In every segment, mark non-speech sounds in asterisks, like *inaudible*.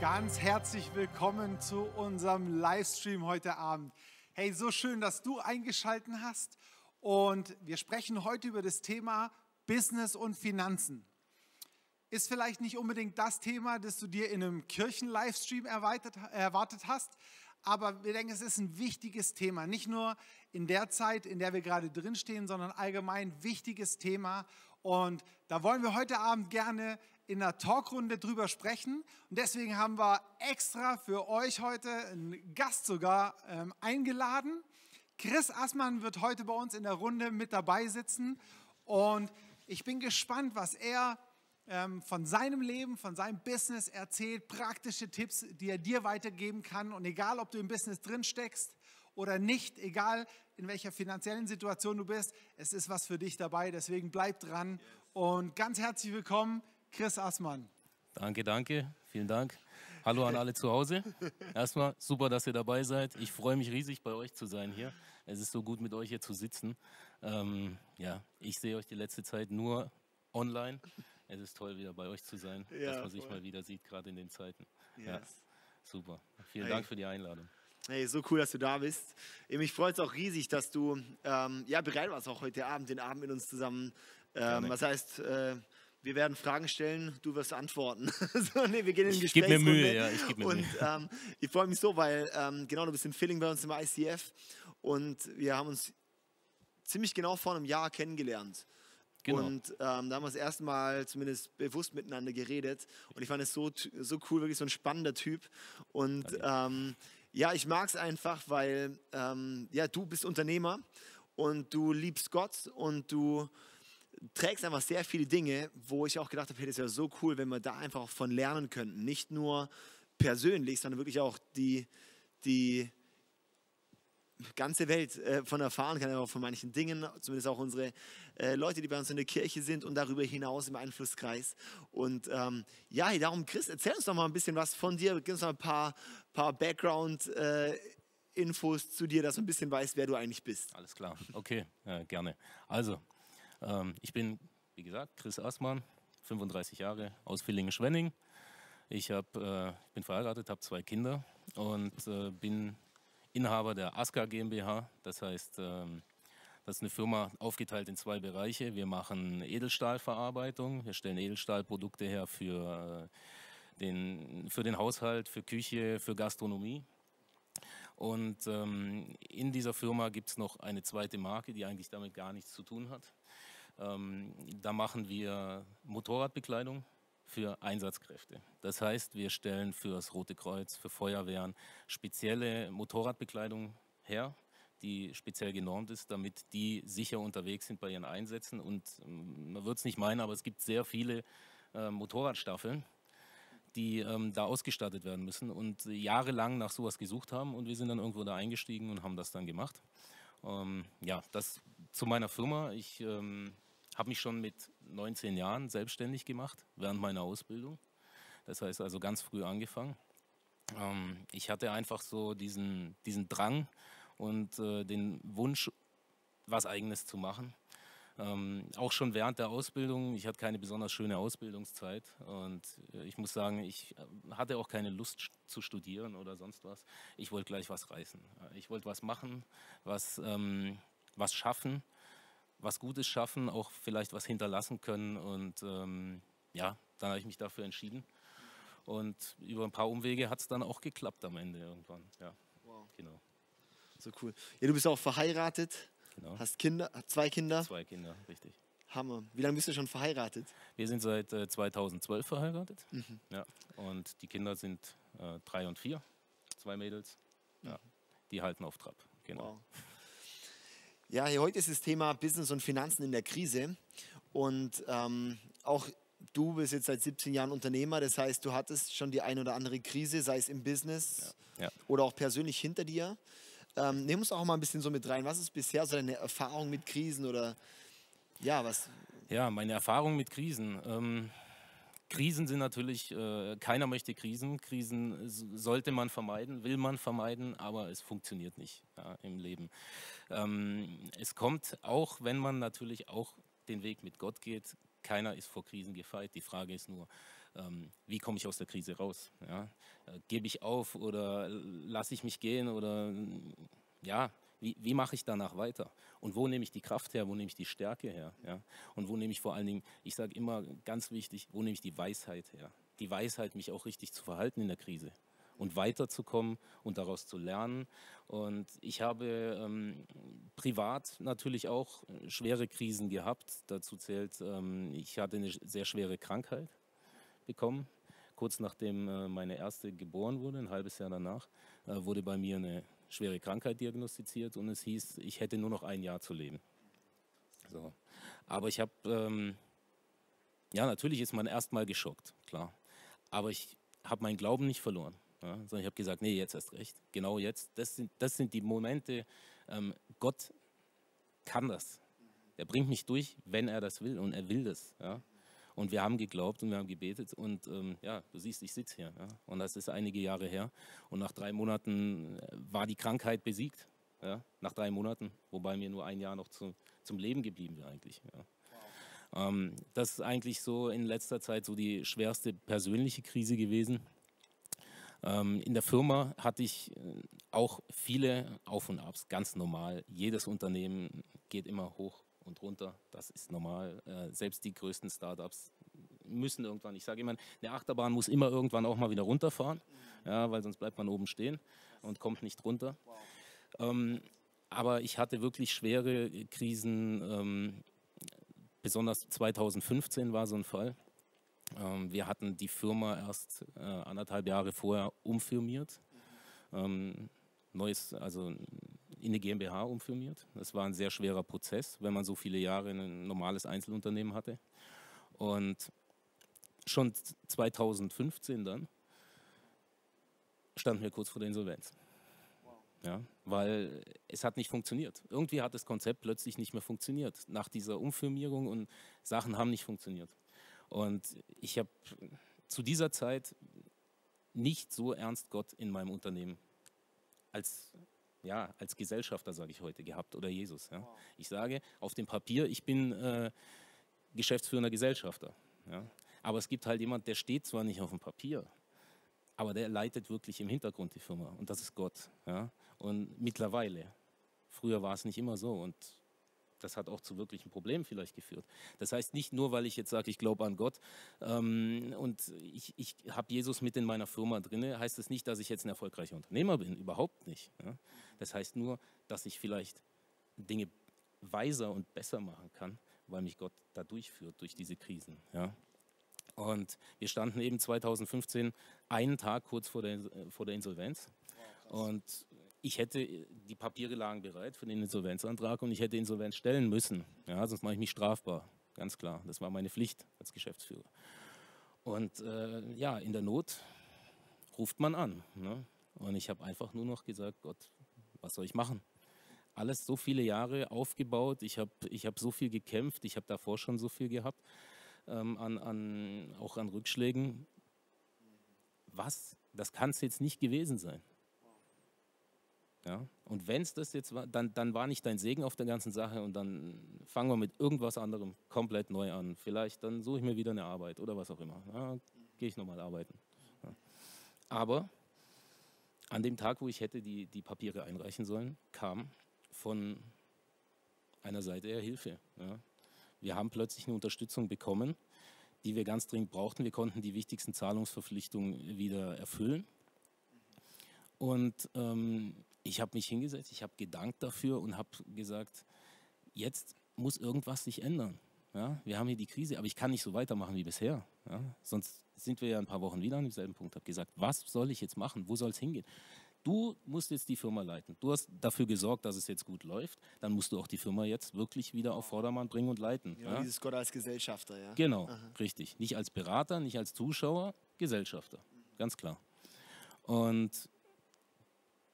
Ganz herzlich willkommen zu unserem Livestream heute Abend. Hey, so schön, dass du eingeschalten hast. Und wir sprechen heute über das Thema Business und Finanzen. Ist vielleicht nicht unbedingt das Thema, das du dir in einem Kirchen-Livestream erwartet hast, aber wir denken, es ist ein wichtiges Thema. Nicht nur in der Zeit, in der wir gerade drinstehen, sondern allgemein wichtiges Thema. Und da wollen wir heute Abend gerne in einer Talkrunde drüber sprechen. Und deswegen haben wir extra für euch heute einen Gast sogar ähm, eingeladen. Chris Assmann wird heute bei uns in der Runde mit dabei sitzen. Und ich bin gespannt, was er ähm, von seinem Leben, von seinem Business erzählt, praktische Tipps, die er dir weitergeben kann. Und egal, ob du im Business drin steckst oder nicht, egal in welcher finanziellen Situation du bist, es ist was für dich dabei. Deswegen bleib dran und ganz herzlich willkommen, Chris Assmann. Danke, danke, vielen Dank. Hallo an alle zu Hause. Erstmal super, dass ihr dabei seid. Ich freue mich riesig, bei euch zu sein hier. Es ist so gut, mit euch hier zu sitzen. Ähm, ja, ich sehe euch die letzte Zeit nur online. Es ist toll, wieder bei euch zu sein, ja, dass man sich mal wieder sieht, gerade in den Zeiten. Yes. Ja, super. Vielen hey. Dank für die Einladung. Hey, so cool, dass du da bist. Mich freut es auch riesig, dass du ähm, ja, bereit warst, auch heute Abend den Abend mit uns zusammen. Ähm, was heißt, äh, wir werden Fragen stellen, du wirst antworten. *laughs* so, nee, wir gehen in Ich gebe mir Mühe, ja, ich gebe mir und, Mühe. Ähm, ich freue mich so, weil ähm, genau, du bist in Filling bei uns im ICF und wir haben uns ziemlich genau vor einem Jahr kennengelernt. Genau. Und ähm, da haben wir das erste Mal zumindest bewusst miteinander geredet. Und ich fand es so, so cool, wirklich so ein spannender Typ. Und ähm, ja, ich mag es einfach, weil ähm, ja, du bist Unternehmer und du liebst Gott und du trägst einfach sehr viele Dinge, wo ich auch gedacht habe, hey, das wäre so cool, wenn wir da einfach von lernen könnten. Nicht nur persönlich, sondern wirklich auch die, die ganze Welt äh, von erfahren kann, auch von manchen Dingen, zumindest auch unsere äh, Leute, die bei uns in der Kirche sind und darüber hinaus im Einflusskreis. Und ähm, ja, darum, Chris, erzähl uns doch mal ein bisschen was von dir, gib uns mal ein paar, paar Background- äh, zu dir, dass du ein bisschen weißt, wer du eigentlich bist. Alles klar, okay, ja, gerne. Also, ähm, ich bin, wie gesagt, Chris Assmann, 35 Jahre aus Villingen-Schwenning. Ich hab, äh, bin verheiratet, habe zwei Kinder und äh, bin Inhaber der ASCA GmbH. Das heißt, ähm, das ist eine Firma aufgeteilt in zwei Bereiche. Wir machen Edelstahlverarbeitung, wir stellen Edelstahlprodukte her für, äh, den, für den Haushalt, für Küche, für Gastronomie. Und ähm, in dieser Firma gibt es noch eine zweite Marke, die eigentlich damit gar nichts zu tun hat. Ähm, da machen wir Motorradbekleidung für Einsatzkräfte. Das heißt, wir stellen für das Rote Kreuz, für Feuerwehren spezielle Motorradbekleidung her, die speziell genormt ist, damit die sicher unterwegs sind bei ihren Einsätzen. Und ähm, man wird es nicht meinen, aber es gibt sehr viele äh, Motorradstaffeln, die ähm, da ausgestattet werden müssen und jahrelang nach sowas gesucht haben. Und wir sind dann irgendwo da eingestiegen und haben das dann gemacht. Ähm, ja, das zu meiner Firma. Ich ähm, habe mich schon mit 19 Jahren selbstständig gemacht während meiner Ausbildung. Das heißt also ganz früh angefangen. Ähm, ich hatte einfach so diesen, diesen Drang und äh, den Wunsch, was Eigenes zu machen. Ähm, auch schon während der Ausbildung. Ich hatte keine besonders schöne Ausbildungszeit und äh, ich muss sagen, ich äh, hatte auch keine Lust zu studieren oder sonst was. Ich wollte gleich was reißen. Ich wollte was machen, was, ähm, was schaffen was Gutes schaffen, auch vielleicht was hinterlassen können. Und ähm, ja, dann habe ich mich dafür entschieden. Und über ein paar Umwege hat es dann auch geklappt am Ende irgendwann. Ja, wow. genau. So cool. Ja, du bist auch verheiratet, genau. hast Kinder, zwei Kinder. Zwei Kinder, richtig. Hammer. Wie lange bist du schon verheiratet? Wir sind seit äh, 2012 verheiratet. Mhm. Ja, und die Kinder sind äh, drei und vier, zwei Mädels. Ja, mhm. Die halten auf Trab. Genau. Wow. Ja, hier heute ist das Thema Business und Finanzen in der Krise. Und ähm, auch du bist jetzt seit 17 Jahren Unternehmer, das heißt, du hattest schon die ein oder andere Krise, sei es im Business ja, ja. oder auch persönlich hinter dir. Ähm, nimm uns auch mal ein bisschen so mit rein. Was ist bisher so deine Erfahrung mit Krisen oder ja, was? Ja, meine Erfahrung mit Krisen. Ähm Krisen sind natürlich, äh, keiner möchte Krisen. Krisen sollte man vermeiden, will man vermeiden, aber es funktioniert nicht ja, im Leben. Ähm, es kommt auch, wenn man natürlich auch den Weg mit Gott geht, keiner ist vor Krisen gefeit. Die Frage ist nur, ähm, wie komme ich aus der Krise raus? Ja? Äh, Gebe ich auf oder lasse ich mich gehen oder ja, wie, wie mache ich danach weiter? Und wo nehme ich die Kraft her? Wo nehme ich die Stärke her? Ja? Und wo nehme ich vor allen Dingen, ich sage immer ganz wichtig, wo nehme ich die Weisheit her? Die Weisheit, mich auch richtig zu verhalten in der Krise und weiterzukommen und daraus zu lernen. Und ich habe ähm, privat natürlich auch schwere Krisen gehabt. Dazu zählt, ähm, ich hatte eine sehr schwere Krankheit bekommen. Kurz nachdem äh, meine erste geboren wurde, ein halbes Jahr danach, äh, wurde bei mir eine schwere Krankheit diagnostiziert und es hieß, ich hätte nur noch ein Jahr zu leben. So. Aber ich habe, ähm, ja, natürlich ist man erstmal geschockt, klar. Aber ich habe meinen Glauben nicht verloren. Ja, sondern ich habe gesagt, nee, jetzt erst recht. Genau jetzt. Das sind, das sind die Momente, ähm, Gott kann das. Er bringt mich durch, wenn er das will und er will das. Ja. Und wir haben geglaubt und wir haben gebetet und ähm, ja, du siehst, ich sitze hier. Ja? Und das ist einige Jahre her. Und nach drei Monaten äh, war die Krankheit besiegt. Ja? Nach drei Monaten, wobei mir nur ein Jahr noch zu, zum Leben geblieben wäre eigentlich. Ja? Ähm, das ist eigentlich so in letzter Zeit so die schwerste persönliche Krise gewesen. Ähm, in der Firma hatte ich äh, auch viele Auf und Abs, ganz normal. Jedes Unternehmen geht immer hoch und runter. Das ist normal. Äh, selbst die größten Startups müssen irgendwann, ich sage immer, eine Achterbahn muss immer irgendwann auch mal wieder runterfahren, ja, weil sonst bleibt man oben stehen und kommt nicht runter. Ähm, aber ich hatte wirklich schwere Krisen. Ähm, besonders 2015 war so ein Fall. Ähm, wir hatten die Firma erst äh, anderthalb Jahre vorher umfirmiert. Ähm, neues, also in eine GmbH umfirmiert. Das war ein sehr schwerer Prozess, wenn man so viele Jahre ein normales Einzelunternehmen hatte. Und schon 2015 dann standen wir kurz vor der Insolvenz. Ja, weil es hat nicht funktioniert. Irgendwie hat das Konzept plötzlich nicht mehr funktioniert nach dieser Umfirmierung und Sachen haben nicht funktioniert. Und ich habe zu dieser Zeit nicht so ernst Gott in meinem Unternehmen als ja, als Gesellschafter, sage ich heute, gehabt oder Jesus. Ja. Ich sage auf dem Papier, ich bin äh, geschäftsführender Gesellschafter. Ja. Aber es gibt halt jemand, der steht zwar nicht auf dem Papier, aber der leitet wirklich im Hintergrund die Firma und das ist Gott. Ja. Und mittlerweile, früher war es nicht immer so und das hat auch zu wirklichen Problemen vielleicht geführt. Das heißt nicht nur, weil ich jetzt sage, ich glaube an Gott ähm, und ich, ich habe Jesus mit in meiner Firma drin, heißt das nicht, dass ich jetzt ein erfolgreicher Unternehmer bin. Überhaupt nicht. Ja? Das heißt nur, dass ich vielleicht Dinge weiser und besser machen kann, weil mich Gott da durchführt durch diese Krisen. Ja? Und wir standen eben 2015 einen Tag kurz vor der, vor der Insolvenz. Und ich hätte, die Papiere lagen bereit für den Insolvenzantrag und ich hätte Insolvenz stellen müssen. Ja, sonst mache ich mich strafbar. Ganz klar. Das war meine Pflicht als Geschäftsführer. Und äh, ja, in der Not ruft man an. Ne? Und ich habe einfach nur noch gesagt, Gott, was soll ich machen? Alles so viele Jahre aufgebaut, ich habe ich hab so viel gekämpft, ich habe davor schon so viel gehabt, ähm, an, an, auch an Rückschlägen. Was? Das kann es jetzt nicht gewesen sein. Ja? Und wenn es das jetzt war, dann, dann war nicht dein Segen auf der ganzen Sache und dann fangen wir mit irgendwas anderem komplett neu an. Vielleicht dann suche ich mir wieder eine Arbeit oder was auch immer. Ja, Gehe ich nochmal arbeiten. Ja. Aber an dem Tag, wo ich hätte die, die Papiere einreichen sollen, kam von einer Seite her Hilfe. Ja. Wir haben plötzlich eine Unterstützung bekommen, die wir ganz dringend brauchten. Wir konnten die wichtigsten Zahlungsverpflichtungen wieder erfüllen. Und ähm, ich habe mich hingesetzt, ich habe gedankt dafür und habe gesagt, jetzt muss irgendwas sich ändern. Ja, wir haben hier die Krise, aber ich kann nicht so weitermachen wie bisher. Ja, sonst sind wir ja ein paar Wochen wieder an demselben Punkt. Ich habe gesagt, was soll ich jetzt machen? Wo soll es hingehen? Du musst jetzt die Firma leiten. Du hast dafür gesorgt, dass es jetzt gut läuft. Dann musst du auch die Firma jetzt wirklich wieder auf Vordermann bringen und leiten. Ja, ja? dieses Gott als Gesellschafter, ja. Genau, Aha. richtig. Nicht als Berater, nicht als Zuschauer, Gesellschafter. Ganz klar. Und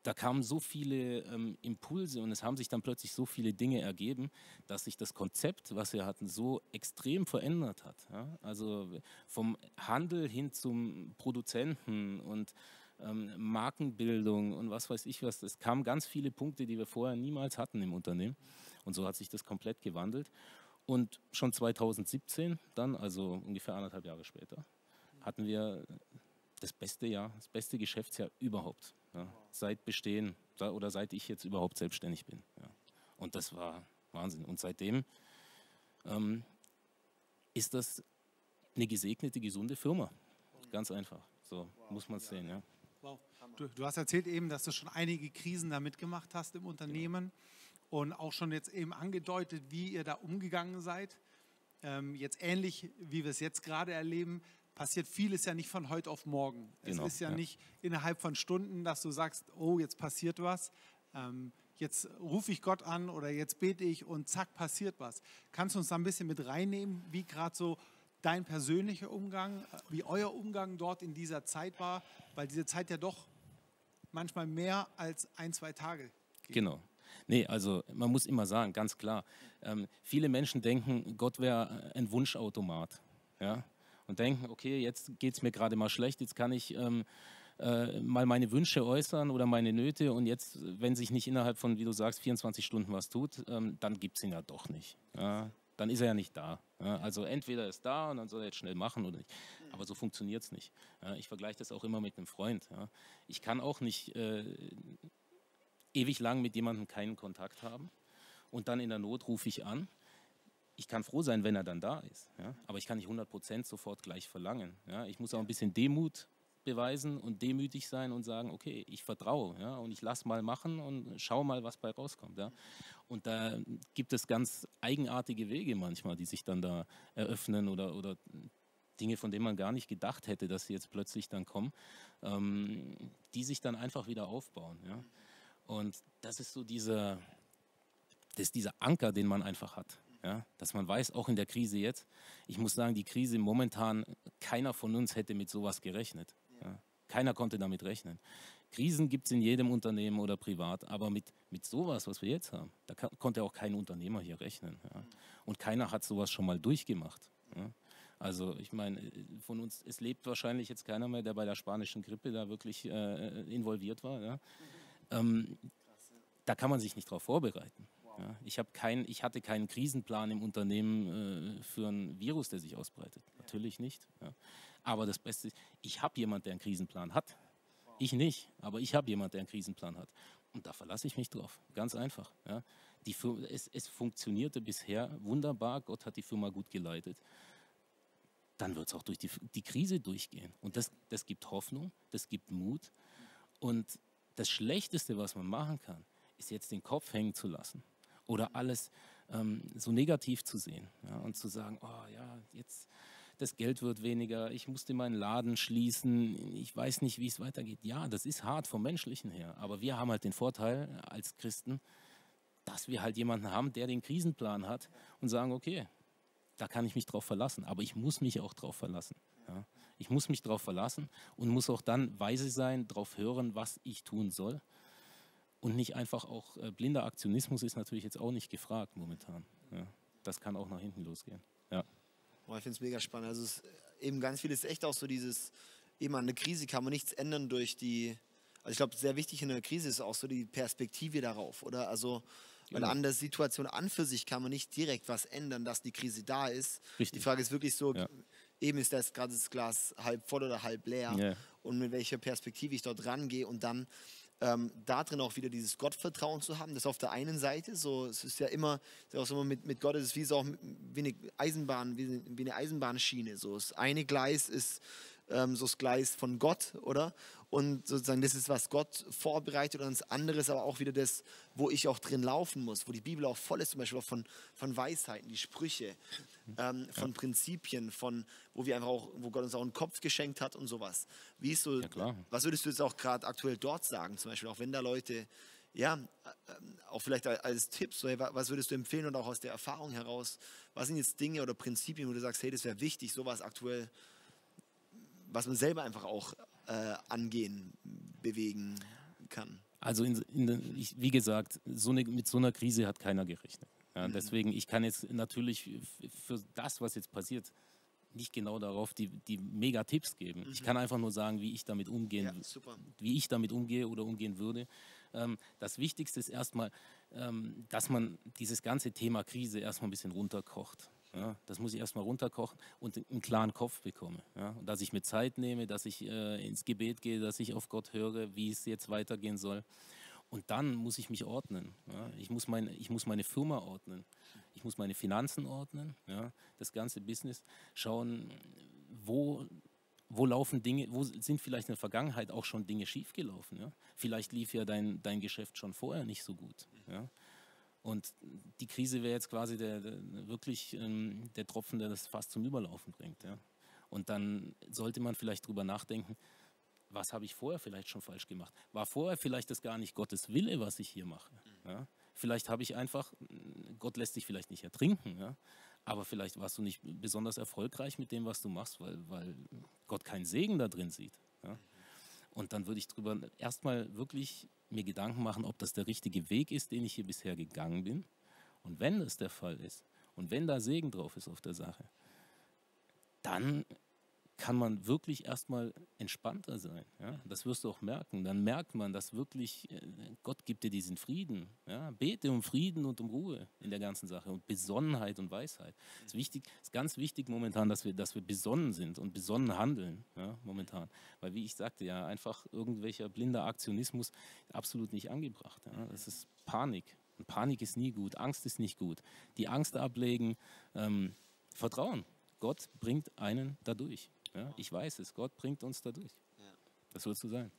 da kamen so viele ähm, Impulse und es haben sich dann plötzlich so viele Dinge ergeben, dass sich das Konzept, was wir hatten, so extrem verändert hat. Ja? Also vom Handel hin zum Produzenten und ähm, Markenbildung und was weiß ich was. Es kamen ganz viele Punkte, die wir vorher niemals hatten im Unternehmen. Und so hat sich das komplett gewandelt. Und schon 2017, dann, also ungefähr anderthalb Jahre später, hatten wir das beste Jahr, das beste Geschäftsjahr überhaupt. Ja, seit Bestehen oder seit ich jetzt überhaupt selbstständig bin. Ja. Und das war Wahnsinn. Und seitdem ähm, ist das eine gesegnete, gesunde Firma. Ganz einfach. So wow. muss man es sehen. Ja. Wow. Du, du, hast erzählt eben, dass du schon einige Krisen da mitgemacht hast im Unternehmen genau. und auch schon jetzt eben angedeutet, wie ihr da umgegangen seid. Ähm, jetzt ähnlich, wie wir es jetzt gerade erleben, passiert vieles ja nicht von heute auf morgen. Genau, es ist ja, ja, nicht innerhalb von Stunden, dass du sagst, oh, jetzt passiert was. Ähm, jetzt rufe ich Gott an oder jetzt bete ich und zack, passiert was. Kannst du uns da ein bisschen mit reinnehmen, wie gerade so dein persönlicher Umgang, wie euer Umgang dort in dieser Zeit war, weil diese Zeit ja doch manchmal mehr als ein, zwei Tage geht. Genau. Nee, also man muss immer sagen, ganz klar, ähm, viele Menschen denken, Gott wäre ein Wunschautomat. Ja? Und denken, okay, jetzt geht es mir gerade mal schlecht, jetzt kann ich ähm, äh, mal meine Wünsche äußern oder meine Nöte und jetzt, wenn sich nicht innerhalb von, wie du sagst, 24 Stunden was tut, ähm, dann gibt es ihn ja doch nicht. Ja? dann ist er ja nicht da. Ja, also entweder ist da und dann soll er jetzt schnell machen oder nicht. Aber so funktioniert es nicht. Ja, ich vergleiche das auch immer mit einem Freund. Ich kann auch nicht äh, ewig lang mit jemandem keinen Kontakt haben und dann in der Not rufe ich an. Ich kann froh sein, wenn er dann da ist. Aber ich kann nicht 100% sofort gleich verlangen. Ich muss auch ein bisschen Demut beweisen und demütig sein und sagen, okay, ich vertraue ja, und ich lasse mal machen und schau mal, was bei rauskommt. Ja. Und da gibt es ganz eigenartige Wege manchmal, die sich dann da eröffnen oder, oder Dinge, von denen man gar nicht gedacht hätte, dass sie jetzt plötzlich dann kommen, ähm, die sich dann einfach wieder aufbauen. Ja? Und das ist so dieser, das ist dieser Anker, den man einfach hat. Ja? Dass man weiß, auch in der Krise jetzt, ich muss sagen, die Krise momentan, keiner von uns hätte mit sowas gerechnet. Ja? Keiner konnte damit rechnen. Krisen gibt es in jedem Unternehmen oder privat, aber mit, mit sowas, was wir jetzt haben, da kann, konnte auch kein Unternehmer hier rechnen. Ja. Und keiner hat sowas schon mal durchgemacht. Ja. Also ich meine, von uns, es lebt wahrscheinlich jetzt keiner mehr, der bei der spanischen Grippe da wirklich äh, involviert war. Ja. Ähm, da kann man sich nicht darauf vorbereiten. Ja. Ich, kein, ich hatte keinen Krisenplan im Unternehmen äh, für ein Virus, der sich ausbreitet. Natürlich nicht. Ja. Aber das Beste ist, ich habe jemanden, der einen Krisenplan hat. Ich nicht, aber ich habe jemanden, der einen Krisenplan hat. Und da verlasse ich mich drauf. Ganz einfach. Ja. Die Firma, es, es funktionierte bisher wunderbar. Gott hat die Firma gut geleitet. Dann wird es auch durch die, die Krise durchgehen. Und das, das gibt Hoffnung, das gibt Mut. Und das Schlechteste, was man machen kann, ist jetzt den Kopf hängen zu lassen oder alles ähm, so negativ zu sehen ja, und zu sagen, oh ja, jetzt das Geld wird weniger, ich musste meinen Laden schließen, ich weiß nicht, wie es weitergeht. Ja, das ist hart vom menschlichen her, aber wir haben halt den Vorteil als Christen, dass wir halt jemanden haben, der den Krisenplan hat und sagen, okay, da kann ich mich drauf verlassen, aber ich muss mich auch drauf verlassen. Ja. Ich muss mich drauf verlassen und muss auch dann weise sein, darauf hören, was ich tun soll. Und nicht einfach auch äh, blinder Aktionismus ist natürlich jetzt auch nicht gefragt momentan. Ja. Das kann auch nach hinten losgehen. Ja. Boah, ich finde es mega spannend. Also es, eben ganz viel ist echt auch so dieses, eben an der Krise kann man nichts ändern durch die, also ich glaube, sehr wichtig in der Krise ist auch so die Perspektive darauf, oder? Also, weil genau. an der Situation an für sich kann man nicht direkt was ändern, dass die Krise da ist. Richtig. Die Frage ist wirklich so, ja. eben ist das gerade das Glas halb voll oder halb leer ja. und mit welcher Perspektive ich dort rangehe und dann ähm, da drin auch wieder dieses Gottvertrauen zu haben, das auf der einen Seite, so, es ist ja immer, auch so mit, mit Gott ist es wie so auch wie eine Eisenbahn, wie, wie eine Eisenbahnschiene. So. Das eine Gleis ist ähm, so das Gleis von Gott, oder? Und sozusagen, das ist, was Gott vorbereitet und das andere ist aber auch wieder das, wo ich auch drin laufen muss, wo die Bibel auch voll ist, zum Beispiel auch von, von Weisheiten, die Sprüche, ähm, von ja. Prinzipien, von, wo wir einfach auch, wo Gott uns auch einen Kopf geschenkt hat und sowas. Wie ist so, ja, was würdest du jetzt auch gerade aktuell dort sagen, zum Beispiel, auch wenn da Leute, ja, äh, auch vielleicht als Tipp, so, hey, was würdest du empfehlen und auch aus der Erfahrung heraus, was sind jetzt Dinge oder Prinzipien, wo du sagst, hey, das wäre wichtig, sowas aktuell was man selber einfach auch äh, angehen, bewegen kann. Also in, in, ich, wie gesagt, so eine, mit so einer Krise hat keiner gerechnet. Ja, mhm. Deswegen, ich kann jetzt natürlich für das, was jetzt passiert, nicht genau darauf die, die Mega-Tipps geben. Mhm. Ich kann einfach nur sagen, wie ich damit umgehen, ja, wie ich damit umgehe oder umgehen würde. Ähm, das Wichtigste ist erstmal, ähm, dass man dieses ganze Thema Krise erstmal ein bisschen runterkocht. Ja, das muss ich erstmal runterkochen und einen klaren Kopf bekomme. Ja, und dass ich mir Zeit nehme, dass ich äh, ins Gebet gehe, dass ich auf Gott höre, wie es jetzt weitergehen soll. Und dann muss ich mich ordnen. Ja. Ich, muss mein, ich muss meine Firma ordnen. Ich muss meine Finanzen ordnen, ja, das ganze Business. Schauen, wo, wo laufen Dinge, wo sind vielleicht in der Vergangenheit auch schon Dinge schiefgelaufen. Ja. Vielleicht lief ja dein, dein Geschäft schon vorher nicht so gut. Ja. Und die Krise wäre jetzt quasi der, der wirklich ähm, der Tropfen, der das fast zum Überlaufen bringt. Ja. Und dann sollte man vielleicht drüber nachdenken, was habe ich vorher vielleicht schon falsch gemacht? War vorher vielleicht das gar nicht Gottes Wille, was ich hier mache? Ja. Vielleicht habe ich einfach, Gott lässt dich vielleicht nicht ertrinken, ja. aber vielleicht warst du nicht besonders erfolgreich mit dem, was du machst, weil, weil Gott keinen Segen da drin sieht. Ja. Und dann würde ich darüber erstmal wirklich mir Gedanken machen, ob das der richtige Weg ist, den ich hier bisher gegangen bin. Und wenn das der Fall ist und wenn da Segen drauf ist auf der Sache, dann kann man wirklich erstmal entspannter sein. Ja? Das wirst du auch merken. Dann merkt man, dass wirklich äh, Gott gibt dir diesen Frieden. Ja? Bete um Frieden und um Ruhe in der ganzen Sache und Besonnenheit und Weisheit. Es ist, wichtig, ist ganz wichtig momentan, dass wir, dass wir besonnen sind und besonnen handeln. Ja? Momentan. Weil, wie ich sagte, ja, einfach irgendwelcher blinder Aktionismus absolut nicht angebracht. Ja? Das ist Panik. Und Panik ist nie gut. Angst ist nicht gut. Die Angst ablegen, ähm, Vertrauen. Gott bringt einen dadurch. Ja, ich weiß es, Gott bringt uns dadurch. Ja. Das wird so sein.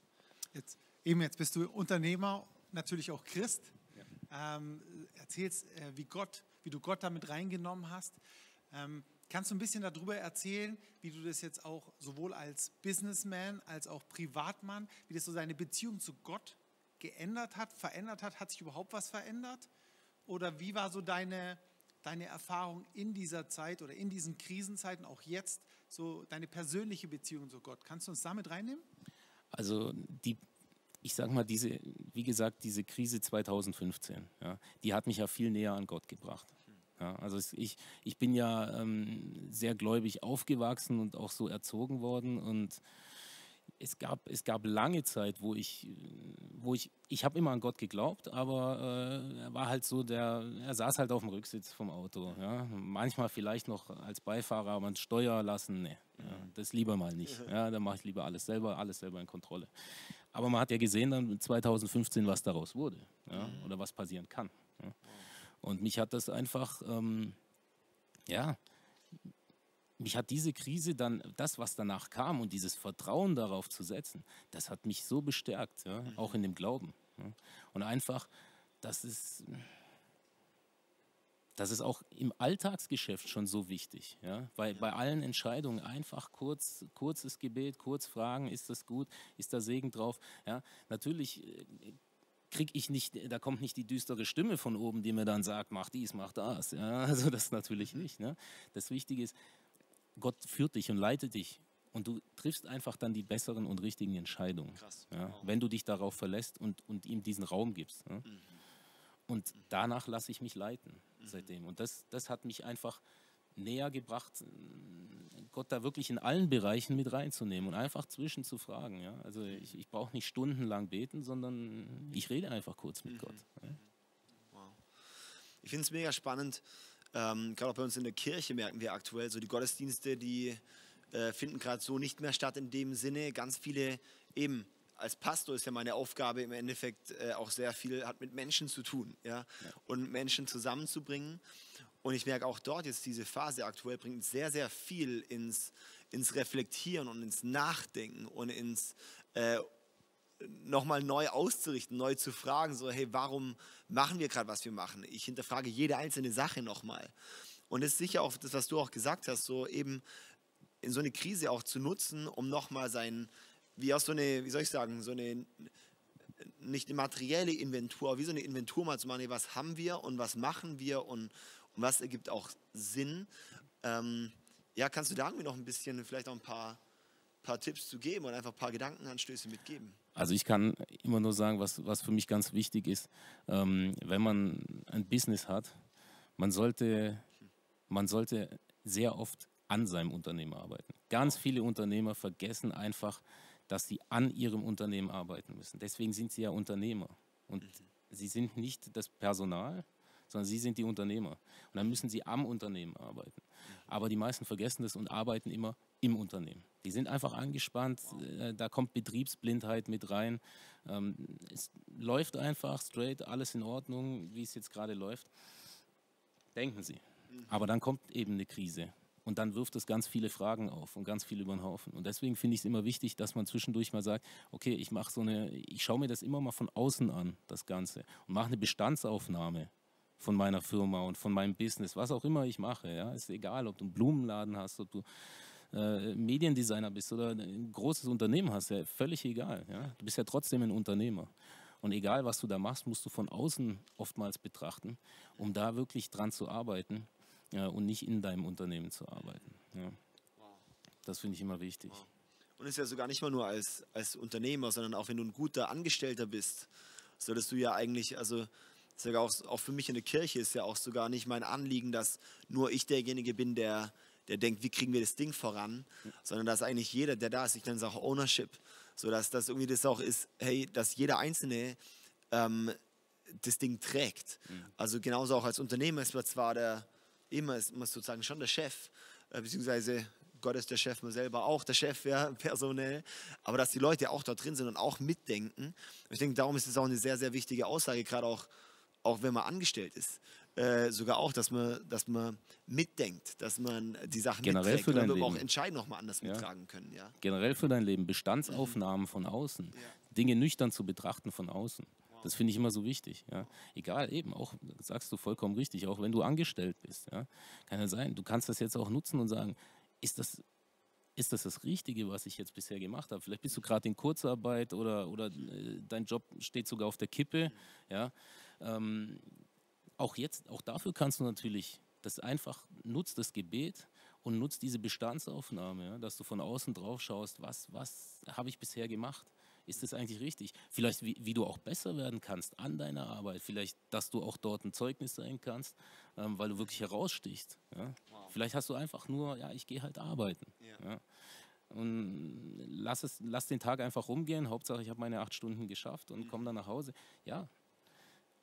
Jetzt, eben jetzt bist du Unternehmer, natürlich auch Christ. Ja. Ähm, erzählst, äh, wie, Gott, wie du Gott damit reingenommen hast. Ähm, kannst du ein bisschen darüber erzählen, wie du das jetzt auch sowohl als Businessman als auch Privatmann, wie das so deine Beziehung zu Gott geändert hat, verändert hat? Hat sich überhaupt was verändert? Oder wie war so deine, deine Erfahrung in dieser Zeit oder in diesen Krisenzeiten, auch jetzt, so deine persönliche Beziehung zu Gott? Kannst du uns damit reinnehmen? Also die, ich sage mal, diese, wie gesagt, diese Krise 2015, ja, die hat mich ja viel näher an Gott gebracht. Ja, also ich, ich bin ja ähm, sehr gläubig aufgewachsen und auch so erzogen worden und es gab, es gab lange Zeit, wo ich, wo ich, ich habe immer an Gott geglaubt, aber äh, er war halt so, der, er saß halt auf dem Rücksitz vom Auto. Ja? Manchmal vielleicht noch als Beifahrer, aber ein Steuer lassen, nee, ja, das lieber mal nicht. Ja, dann mache ich lieber alles selber, alles selber in Kontrolle. Aber man hat ja gesehen dann 2015, was daraus wurde ja? oder was passieren kann. Ja? Und mich hat das einfach, ähm, ja, mich hat diese Krise dann, das, was danach kam und dieses Vertrauen darauf zu setzen, das hat mich so bestärkt, ja, mhm. auch in dem Glauben. Ja. Und einfach, das ist, das ist auch im Alltagsgeschäft schon so wichtig. Ja? Weil bei allen Entscheidungen einfach kurz, kurzes Gebet, kurz fragen, ist das gut, ist da Segen drauf. Ja? Natürlich äh, kriege ich nicht, da kommt nicht die düstere Stimme von oben, die mir dann sagt, mach dies, mach das. Ja? *laughs* Also das natürlich nicht. Ne? Das Wichtige ist, Gott führt dich und leitet dich und du triffst einfach dann die besseren und richtigen Entscheidungen, Krass, ja, wow. wenn du dich darauf verlässt und, und ihm diesen Raum gibst. Ja. Mhm. Und danach lasse ich mich leiten mhm. seitdem. Und das, das hat mich einfach näher gebracht, Gott da wirklich in allen Bereichen mit reinzunehmen und einfach zwischen zu fragen. Ja. Also ich, ich brauche nicht stundenlang beten, sondern ich rede einfach kurz mit mhm. Gott. Ja. Wow. Ich finde es mega spannend, ähm, gerade auch bei uns in der Kirche merken wir aktuell so die Gottesdienste, die äh, finden gerade so nicht mehr statt in dem Sinne. Ganz viele eben als Pastor ist ja meine Aufgabe im Endeffekt äh, auch sehr viel hat mit Menschen zu tun, ja? ja, und Menschen zusammenzubringen. Und ich merke auch dort jetzt diese Phase aktuell bringt sehr sehr viel ins ins Reflektieren und ins Nachdenken und ins äh, nochmal neu auszurichten, neu zu fragen, so, hey, warum machen wir gerade, was wir machen? Ich hinterfrage jede einzelne Sache nochmal. Und es ist sicher auch das, was du auch gesagt hast, so eben in so eine Krise auch zu nutzen, um nochmal sein, wie auch so eine, wie soll ich sagen, so eine, nicht eine materielle Inventur, wie so eine Inventur mal zu machen, was haben wir und was machen wir und, und was ergibt auch Sinn. Ähm, ja, kannst du da irgendwie noch ein bisschen, vielleicht auch ein paar, paar Tipps zu geben und einfach ein paar Gedankenanstöße mitgeben? Also ich kann immer nur sagen, was, was für mich ganz wichtig ist, ähm, wenn man ein Business hat, man sollte, man sollte sehr oft an seinem Unternehmen arbeiten. Ganz viele Unternehmer vergessen einfach, dass sie an ihrem Unternehmen arbeiten müssen. Deswegen sind sie ja Unternehmer. Und mhm. sie sind nicht das Personal, sondern sie sind die Unternehmer. Und dann müssen sie am Unternehmen arbeiten. Aber die meisten vergessen das und arbeiten immer im Unternehmen. Die sind einfach angespannt, äh, da kommt Betriebsblindheit mit rein. Ähm, es läuft einfach straight, alles in Ordnung, wie es jetzt gerade läuft. Denken Sie. Aber dann kommt eben eine Krise. Und dann wirft es ganz viele Fragen auf und ganz viel über den Haufen. Und deswegen finde ich es immer wichtig, dass man zwischendurch mal sagt, okay, ich mache so eine, ich schaue mir das immer mal von außen an, das Ganze, und mache eine Bestandsaufnahme von meiner Firma und von meinem Business, was auch immer ich mache. Ja, ist egal, ob du einen Blumenladen hast, ob du äh, Mediendesigner bist oder ein großes Unternehmen hast, ja, völlig egal. Ja? Du bist ja trotzdem ein Unternehmer. Und egal, was du da machst, musst du von außen oftmals betrachten, um da wirklich dran zu arbeiten ja, und nicht in deinem Unternehmen zu arbeiten. Ja. Das finde ich immer wichtig. Und es ist ja sogar nicht mal nur als, als Unternehmer, sondern auch wenn du ein guter Angestellter bist, solltest du ja eigentlich, also sogar auch, auch für mich in der Kirche ist ja auch sogar nicht mein Anliegen, dass nur ich derjenige bin, der, der denkt, wie kriegen wir das Ding voran, sondern dass eigentlich jeder, der da ist, ich nenne es auch Ownership, so dass das irgendwie das auch ist, hey, dass jeder Einzelne ähm, das Ding trägt. Mhm. Also genauso auch als Unternehmer ist man zwar der, immer ist man sozusagen schon der Chef, äh, beziehungsweise Gott ist der Chef, man selber auch der Chef, ja, *laughs* personell. Aber dass die Leute auch da drin sind und auch mitdenken. Ich denke, darum ist es auch eine sehr, sehr wichtige Aussage, gerade auch, auch wenn man angestellt ist. Äh, sogar auch, dass man, dass man mitdenkt, dass man die Sachen Generell mitträgt, für dein Leben. auch Entscheidungen nochmal anders ja. mittragen können. Ja? Generell für dein Leben, Bestandsaufnahmen von außen, ja. Dinge nüchtern zu betrachten von außen. Das finde ich immer so wichtig. Ja. Egal, eben, auch sagst du vollkommen richtig, auch wenn du angestellt bist. Ja. Kann ja sein, du kannst das jetzt auch nutzen und sagen, ist das, ist das das Richtige, was ich jetzt bisher gemacht habe? Vielleicht bist du gerade in Kurzarbeit oder, oder äh, dein Job steht sogar auf der Kippe. Ja. Ähm, auch jetzt, auch dafür kannst du natürlich das einfach nutzt das Gebet und nutzt diese Bestandsaufnahme, ja, dass du von außen drauf schaust, was, was habe ich bisher gemacht? Ist das eigentlich richtig? Vielleicht, wie, wie, du auch besser werden kannst an deiner Arbeit. Vielleicht, dass du auch dort ein Zeugnis sein kannst, ähm, weil du wirklich herausstichst. Ja? Wow. Vielleicht hast du einfach nur, ja, ich gehe halt arbeiten. Ja. Und lass, es, lass den Tag einfach rumgehen. Hauptsache, ich habe meine acht Stunden geschafft und mhm. komme dann nach Hause. Ja,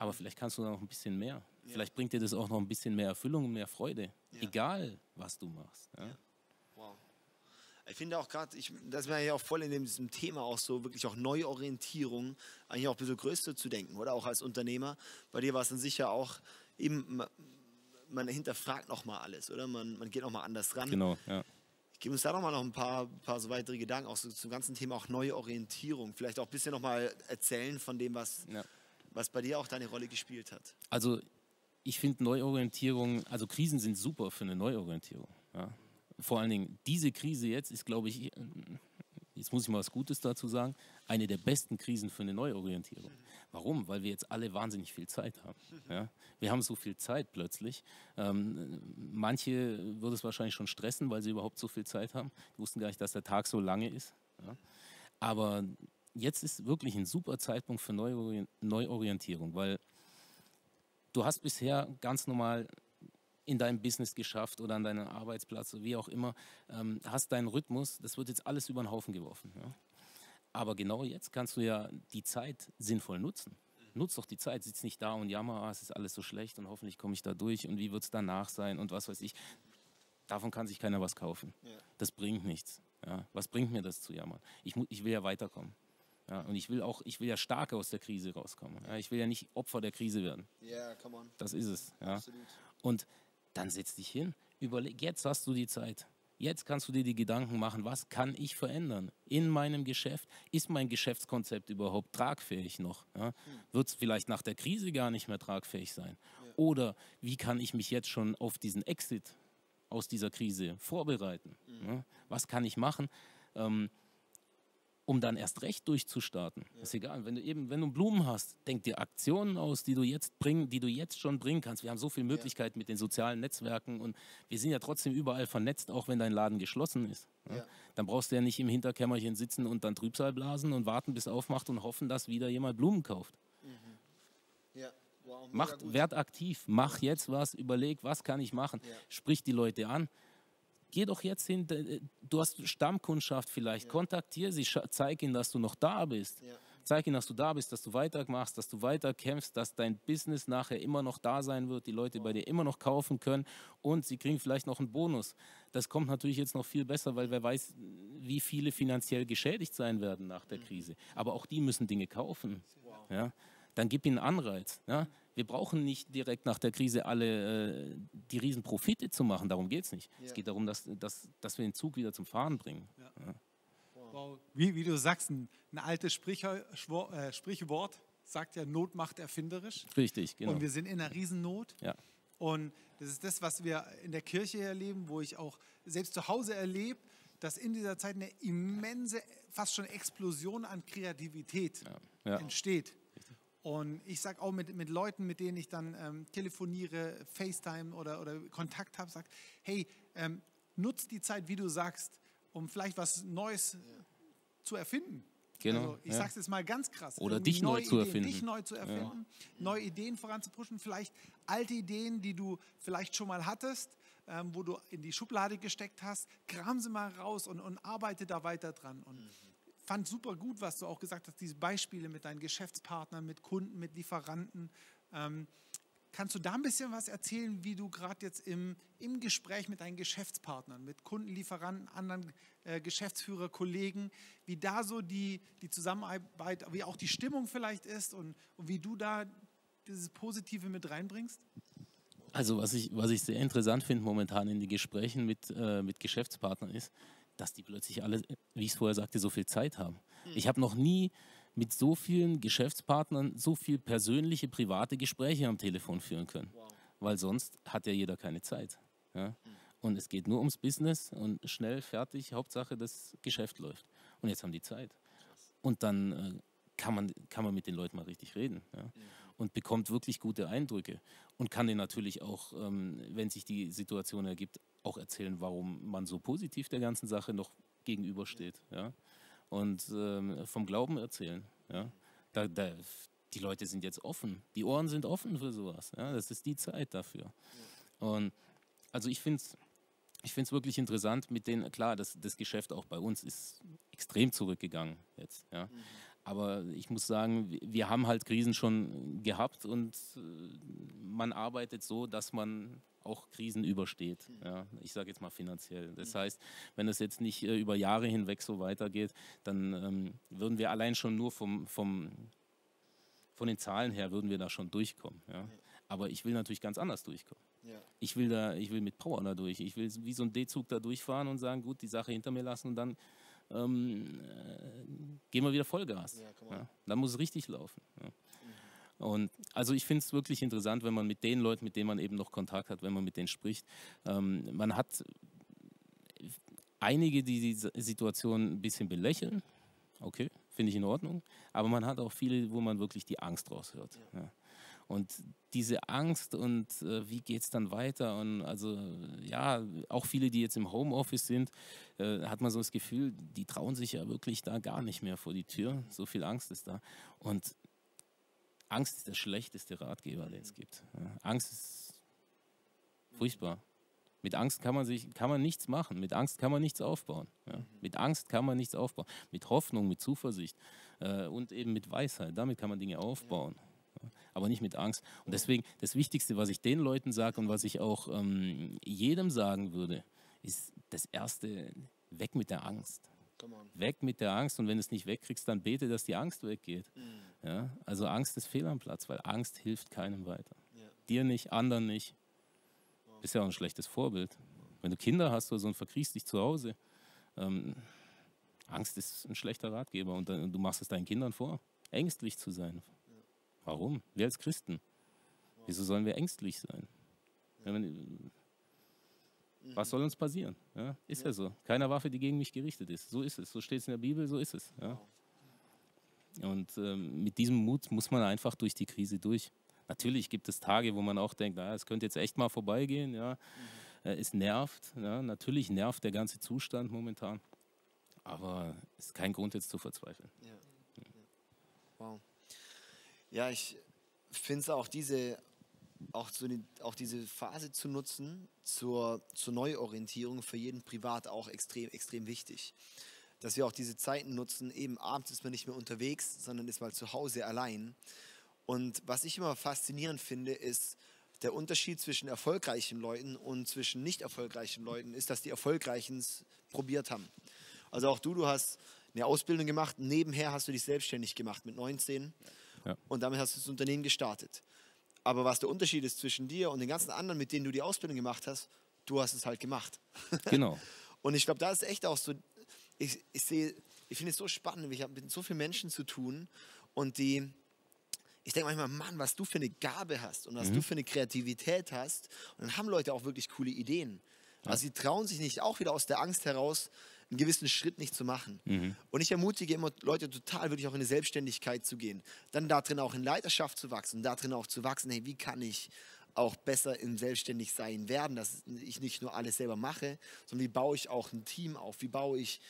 aber vielleicht kannst du noch ein bisschen mehr. Ja. Vielleicht bringt dir das auch noch ein bisschen mehr Erfüllung und mehr Freude. Ja. Egal, was du machst. Ja. Wow. Ich finde auch gerade, das wäre ja auch voll in diesem Thema auch so, wirklich auch Neuorientierung, eigentlich auch ein bisschen größer zu denken, oder? Auch als Unternehmer. Bei dir war es dann sicher auch eben, man hinterfragt nochmal alles, oder? Man, man geht nochmal anders ran. Genau, ja. Ich gebe uns da nochmal noch ein paar, paar so weitere Gedanken, auch so zum ganzen Thema auch Neuorientierung. Vielleicht auch ein bisschen nochmal erzählen von dem, was. Ja was bei dir auch deine Rolle gespielt hat. Also ich finde Neuorientierung, also Krisen sind super für eine Neuorientierung. Ja. Vor allen Dingen diese Krise jetzt ist, glaube ich, jetzt muss ich mal was Gutes dazu sagen, eine der besten Krisen für eine Neuorientierung. Warum? Weil wir jetzt alle wahnsinnig viel Zeit haben. Ja? Wir haben so viel Zeit plötzlich. Ähm, manche würde es wahrscheinlich schon stressen, weil sie überhaupt so viel Zeit haben. Die wussten gar nicht, dass der Tag so lange ist. Ja? Aber jetzt ist wirklich ein super Zeitpunkt für Neuorientierung, weil du hast bisher ganz normal in deinem Business geschafft oder an deinem Arbeitsplatz, wie auch immer, ähm, hast deinen Rhythmus, das wird jetzt alles über den Haufen geworfen. Ja? Aber genau jetzt kannst du ja die Zeit sinnvoll nutzen. Nutz doch die Zeit, sitz nicht da und jammer, ah, es ist alles so schlecht und hoffentlich komme ich da durch und wie wird es danach sein und was weiß ich. Davon kann sich keiner was kaufen. Ja. Das bringt nichts. Ja? Was bringt mir das zu jammern? Ich, ich will ja weiterkommen. Ja, und ich will auch, ich will ja stark aus der Krise rauskommen. Ja, ich will ja nicht Opfer der Krise werden. Ja, yeah, come on. Das ist es. Ja. Absolut. Und dann setz dich hin, überleg, jetzt hast du die Zeit. Jetzt kannst du dir die Gedanken machen, was kann ich verändern in meinem Geschäft? Ist mein Geschäftskonzept überhaupt tragfähig noch? Ja? Hm. Wird es vielleicht nach der Krise gar nicht mehr tragfähig sein? Ja. Oder wie kann ich mich jetzt schon auf diesen Exit aus dieser Krise vorbereiten? Mhm. Ja? Was kann ich machen? Ähm, um dann erst recht durchzustarten. Ja. Ist egal, wenn du eben, wenn du Blumen hast, denk dir Aktionen aus, die du jetzt bringen, die du jetzt schon bringen kannst. Wir haben so viele Möglichkeiten ja. mit den sozialen Netzwerken und wir sind ja trotzdem überall vernetzt, auch wenn dein Laden geschlossen ist. Ja. Dann brauchst du ja nicht im Hinterkämmerchen sitzen und dann Trübsal blasen und warten, bis aufmacht und hoffen, dass wieder jemand Blumen kauft. Mhm. Wow, mach, werd aktiv, mach jetzt was, überleg, was kann ich machen. Sprich die Leute an geh doch jetzt hin, du hast Stammkundschaft vielleicht, ja. kontaktiere sie, zeig ihnen, dass du noch da bist. Ja. Zeig ihnen, dass du da bist, dass du weitermachst, dass du weiter kämpfst, dass dein Business nachher immer noch da sein wird, die Leute bei dir immer noch kaufen können und sie kriegen vielleicht noch einen Bonus. Das kommt natürlich jetzt noch viel besser, weil wer weiß, wie viele finanziell geschädigt sein werden nach der Krise. Aber auch die müssen Dinge kaufen. Ja? Dann gib ihnen Anreiz. Ja? Wir brauchen nicht direkt nach der Krise alle äh, die riesen Profite zu machen, darum geht es nicht. Ja. Es geht darum, dass, dass, dass wir den Zug wieder zum Fahren bringen. Ja. Ja. Wow. Wie, wie, du sagst, ein, ein altes Sprich, äh, Sprichwort sagt ja, Not macht erfinderisch. Richtig, genau. Und wir sind in einer Riesennot. Ja. Und das ist das, was wir in der Kirche erleben, wo ich auch selbst zu Hause erlebe, dass in dieser Zeit eine immense, fast schon Explosion an Kreativität ja. Ja. entsteht. Und ich sage auch mit, mit Leuten, mit denen ich dann ähm, telefoniere, FaceTime oder, oder Kontakt habe, sage, hey, ähm, nutzt die Zeit, wie du sagst, um vielleicht was Neues ja. zu erfinden. Genau. Also ich ja. sage es jetzt mal ganz krass. Oder dich neu zu erfinden. Dich neu zu erfinden, ja. neue Ideen voranzupushen, vielleicht alte Ideen, die du vielleicht schon mal hattest, ähm, wo du in die Schublade gesteckt hast, kram sie mal raus und, und arbeite da weiter dran. Und mhm fand super gut, was du auch gesagt hast, diese Beispiele mit deinen Geschäftspartnern, mit Kunden, mit Lieferanten. Ähm, kannst du da ein bisschen was erzählen, wie du gerade jetzt im, im Gespräch mit deinen Geschäftspartnern, mit Kunden, Lieferanten, anderen äh, Geschäftsführer, Kollegen, wie da so die, die Zusammenarbeit, wie auch die Stimmung vielleicht ist und, und wie du da dieses Positive mit reinbringst? Also was ich, was ich sehr interessant finde momentan in den Gesprächen mit, äh, mit Geschäftspartnern ist, dass die plötzlich alle, wie ich es vorher sagte, so viel Zeit haben. Mhm. Ich habe noch nie mit so vielen Geschäftspartnern so viel persönliche, private Gespräche am Telefon führen können. Wow. Weil sonst hat ja jeder keine Zeit. Ja? Mhm. Und es geht nur ums Business und schnell, fertig, Hauptsache das Geschäft läuft. Und jetzt haben die Zeit. Und dann äh, kann, man, kann man mit den Leuten mal richtig reden. Ja? Mhm. Und bekommt wirklich gute Eindrücke. Und kann denen natürlich auch, ähm, wenn sich die Situation ergibt, auch erzählen, warum man so positiv der ganzen Sache noch gegenübersteht. Ja? Und ähm, vom Glauben erzählen. Ja? Da, da, die Leute sind jetzt offen. Die Ohren sind offen für sowas. Ja? Das ist die Zeit dafür. Und also ich finde es ich finde es wirklich interessant mit denen, klar, das, das Geschäft auch bei uns ist extrem zurückgegangen jetzt. Ja. Mhm. Aber ich muss sagen, wir haben halt Krisen schon gehabt und äh, man arbeitet so, dass man auch Krisen übersteht. Hm. Ja, ich sage jetzt mal finanziell. Das heißt, wenn es jetzt nicht äh, über Jahre hinweg so weitergeht, dann ähm, würden wir allein schon nur vom, vom, von den Zahlen her würden wir da schon durchkommen. Ja. Aber ich will natürlich ganz anders durchkommen. Ja. Ich, will da, ich will mit Power da durch. Ich will wie so ein D-Zug da durchfahren und sagen, gut, die Sache hinter mir lassen und dann ähm, äh, gehen wir wieder Vollgas. Ja, dann muss es richtig laufen. Und also ich finde es wirklich interessant, wenn man mit den Leuten, mit denen man eben noch Kontakt hat, wenn man mit denen spricht. Ähm, man hat einige, die die Situation ein bisschen belächeln. Okay, finde ich in Ordnung. Aber man hat auch viele, wo man wirklich die Angst raushört. Ja. Und diese Angst und äh, wie geht es dann weiter? Und also ja, auch viele, die jetzt im Homeoffice sind, äh, hat man so das Gefühl, die trauen sich ja wirklich da gar nicht mehr vor die Tür. So viel Angst ist da. Und Angst ist der schlechteste Ratgeber, den es gibt. Ja, Angst ist furchtbar. Mit Angst kann man, sich, kann man nichts machen. Mit Angst kann man nichts aufbauen. Ja. Mit Angst kann man nichts aufbauen. Mit Hoffnung, mit Zuversicht äh, und eben mit Weisheit. Damit kann man Dinge aufbauen. Ja. Aber nicht mit Angst. Und deswegen, das Wichtigste, was ich den Leuten sage und was ich auch ähm, jedem sagen würde, ist das Erste, weg mit der Angst. Weg mit der Angst und wenn du es nicht wegkriegst, dann bete, dass die Angst weggeht. Mhm. Ja? Also Angst ist fehl am Platz, weil Angst hilft keinem weiter. Ja. Dir nicht, anderen nicht. Wow. Bist ja auch ein schlechtes Vorbild. Wenn du Kinder hast oder so und verkriechst dich zu Hause, ähm, Angst ist ein schlechter Ratgeber und, dann, du machst es deinen Kindern vor, ängstlich zu sein. Warum? Wir als Christen. Wieso sollen wir ängstlich sein? Ja. Wenn, was soll uns passieren? Ja, ist ja. ja. so. Keine Waffe, die gegen mich gerichtet ist. So ist es. So steht es in der Bibel, so ist es. Ja. Und ähm, mit diesem Mut muss man einfach durch die Krise durch. Natürlich gibt es Tage, wo man auch denkt, naja, es könnte jetzt echt mal vorbeigehen. Ja. Mhm. Äh, es nervt. Ja. Natürlich nervt der ganze Zustand momentan. Aber es ist kein Grund jetzt zu verzweifeln. Wow. Ja, ich finde es auch diese auch, so auch diese Phase zu nutzen zur, zur Neuorientierung für jeden privat auch extrem, extrem wichtig. dass wir auch diese Zeiten nutzen. Eben abends ist man nicht mehr unterwegs, sondern ist mal zu Hause allein. Und was ich immer faszinierend finde, ist, der Unterschied zwischen erfolgreichen Leuten und zwischen nicht erfolgreichen Leuten ist, dass die Erfolgreichen es probiert haben. Also auch du, du hast eine Ausbildung gemacht, nebenher hast du dich selbstständig gemacht mit 19 ja. Und damit hast du das Unternehmen gestartet. Aber was der Unterschied ist zwischen dir und den ganzen anderen, mit denen du die Ausbildung gemacht hast, du hast es halt gemacht. *laughs* Genau. und ich glaube, da ist echt auch so, ich, ich sehe, ich finde es so spannend, ich habe mit so vielen Menschen zu tun und die, ich denke manchmal, Mann, was du für eine Gabe hast und was mhm. du für eine Kreativität hast. Und dann haben Leute auch wirklich coole Ideen. Ja. Also sie trauen sich nicht auch wieder aus der Angst heraus, einen gewissen Schritt nicht zu machen. Mhm. Und ich ermutige immer Leute total, wirklich auch in eine Selbstständigkeit zu gehen. Dann darin auch in Leiterschaft zu wachsen, darin auch zu wachsen, hey, wie kann ich auch besser im Selbstständigsein werden, dass ich nicht nur alles selber mache, sondern wie baue ich auch ein Team auf, wie baue ich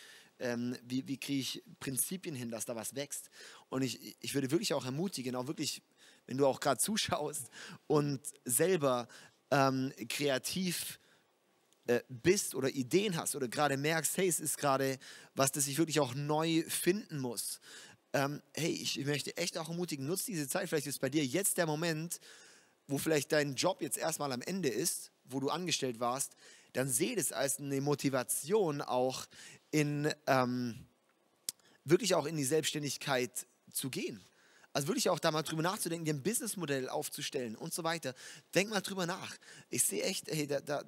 ähm, wie, wie kriege ich Prinzipien hin, dass da was wächst. Und ich, ich würde wirklich auch ermutigen, auch wirklich, wenn du auch gerade zuschaust und selber ähm, kreativ bist oder Ideen hast oder gerade merkst, hey, es ist gerade was, das ich wirklich auch neu finden muss. Ähm, hey, ich, möchte echt auch ermutigen, nutze diese Zeit. Vielleicht ist bei dir jetzt der Moment, wo vielleicht dein Job jetzt erstmal am Ende ist, wo du angestellt warst, dann seht es als eine Motivation auch in ähm, wirklich auch in die Selbstständigkeit zu gehen. Also wirklich auch da mal drüber nachzudenken, dir ein Businessmodell aufzustellen und so weiter. Denk mal drüber nach. Ich sehe echt, hey, da, da,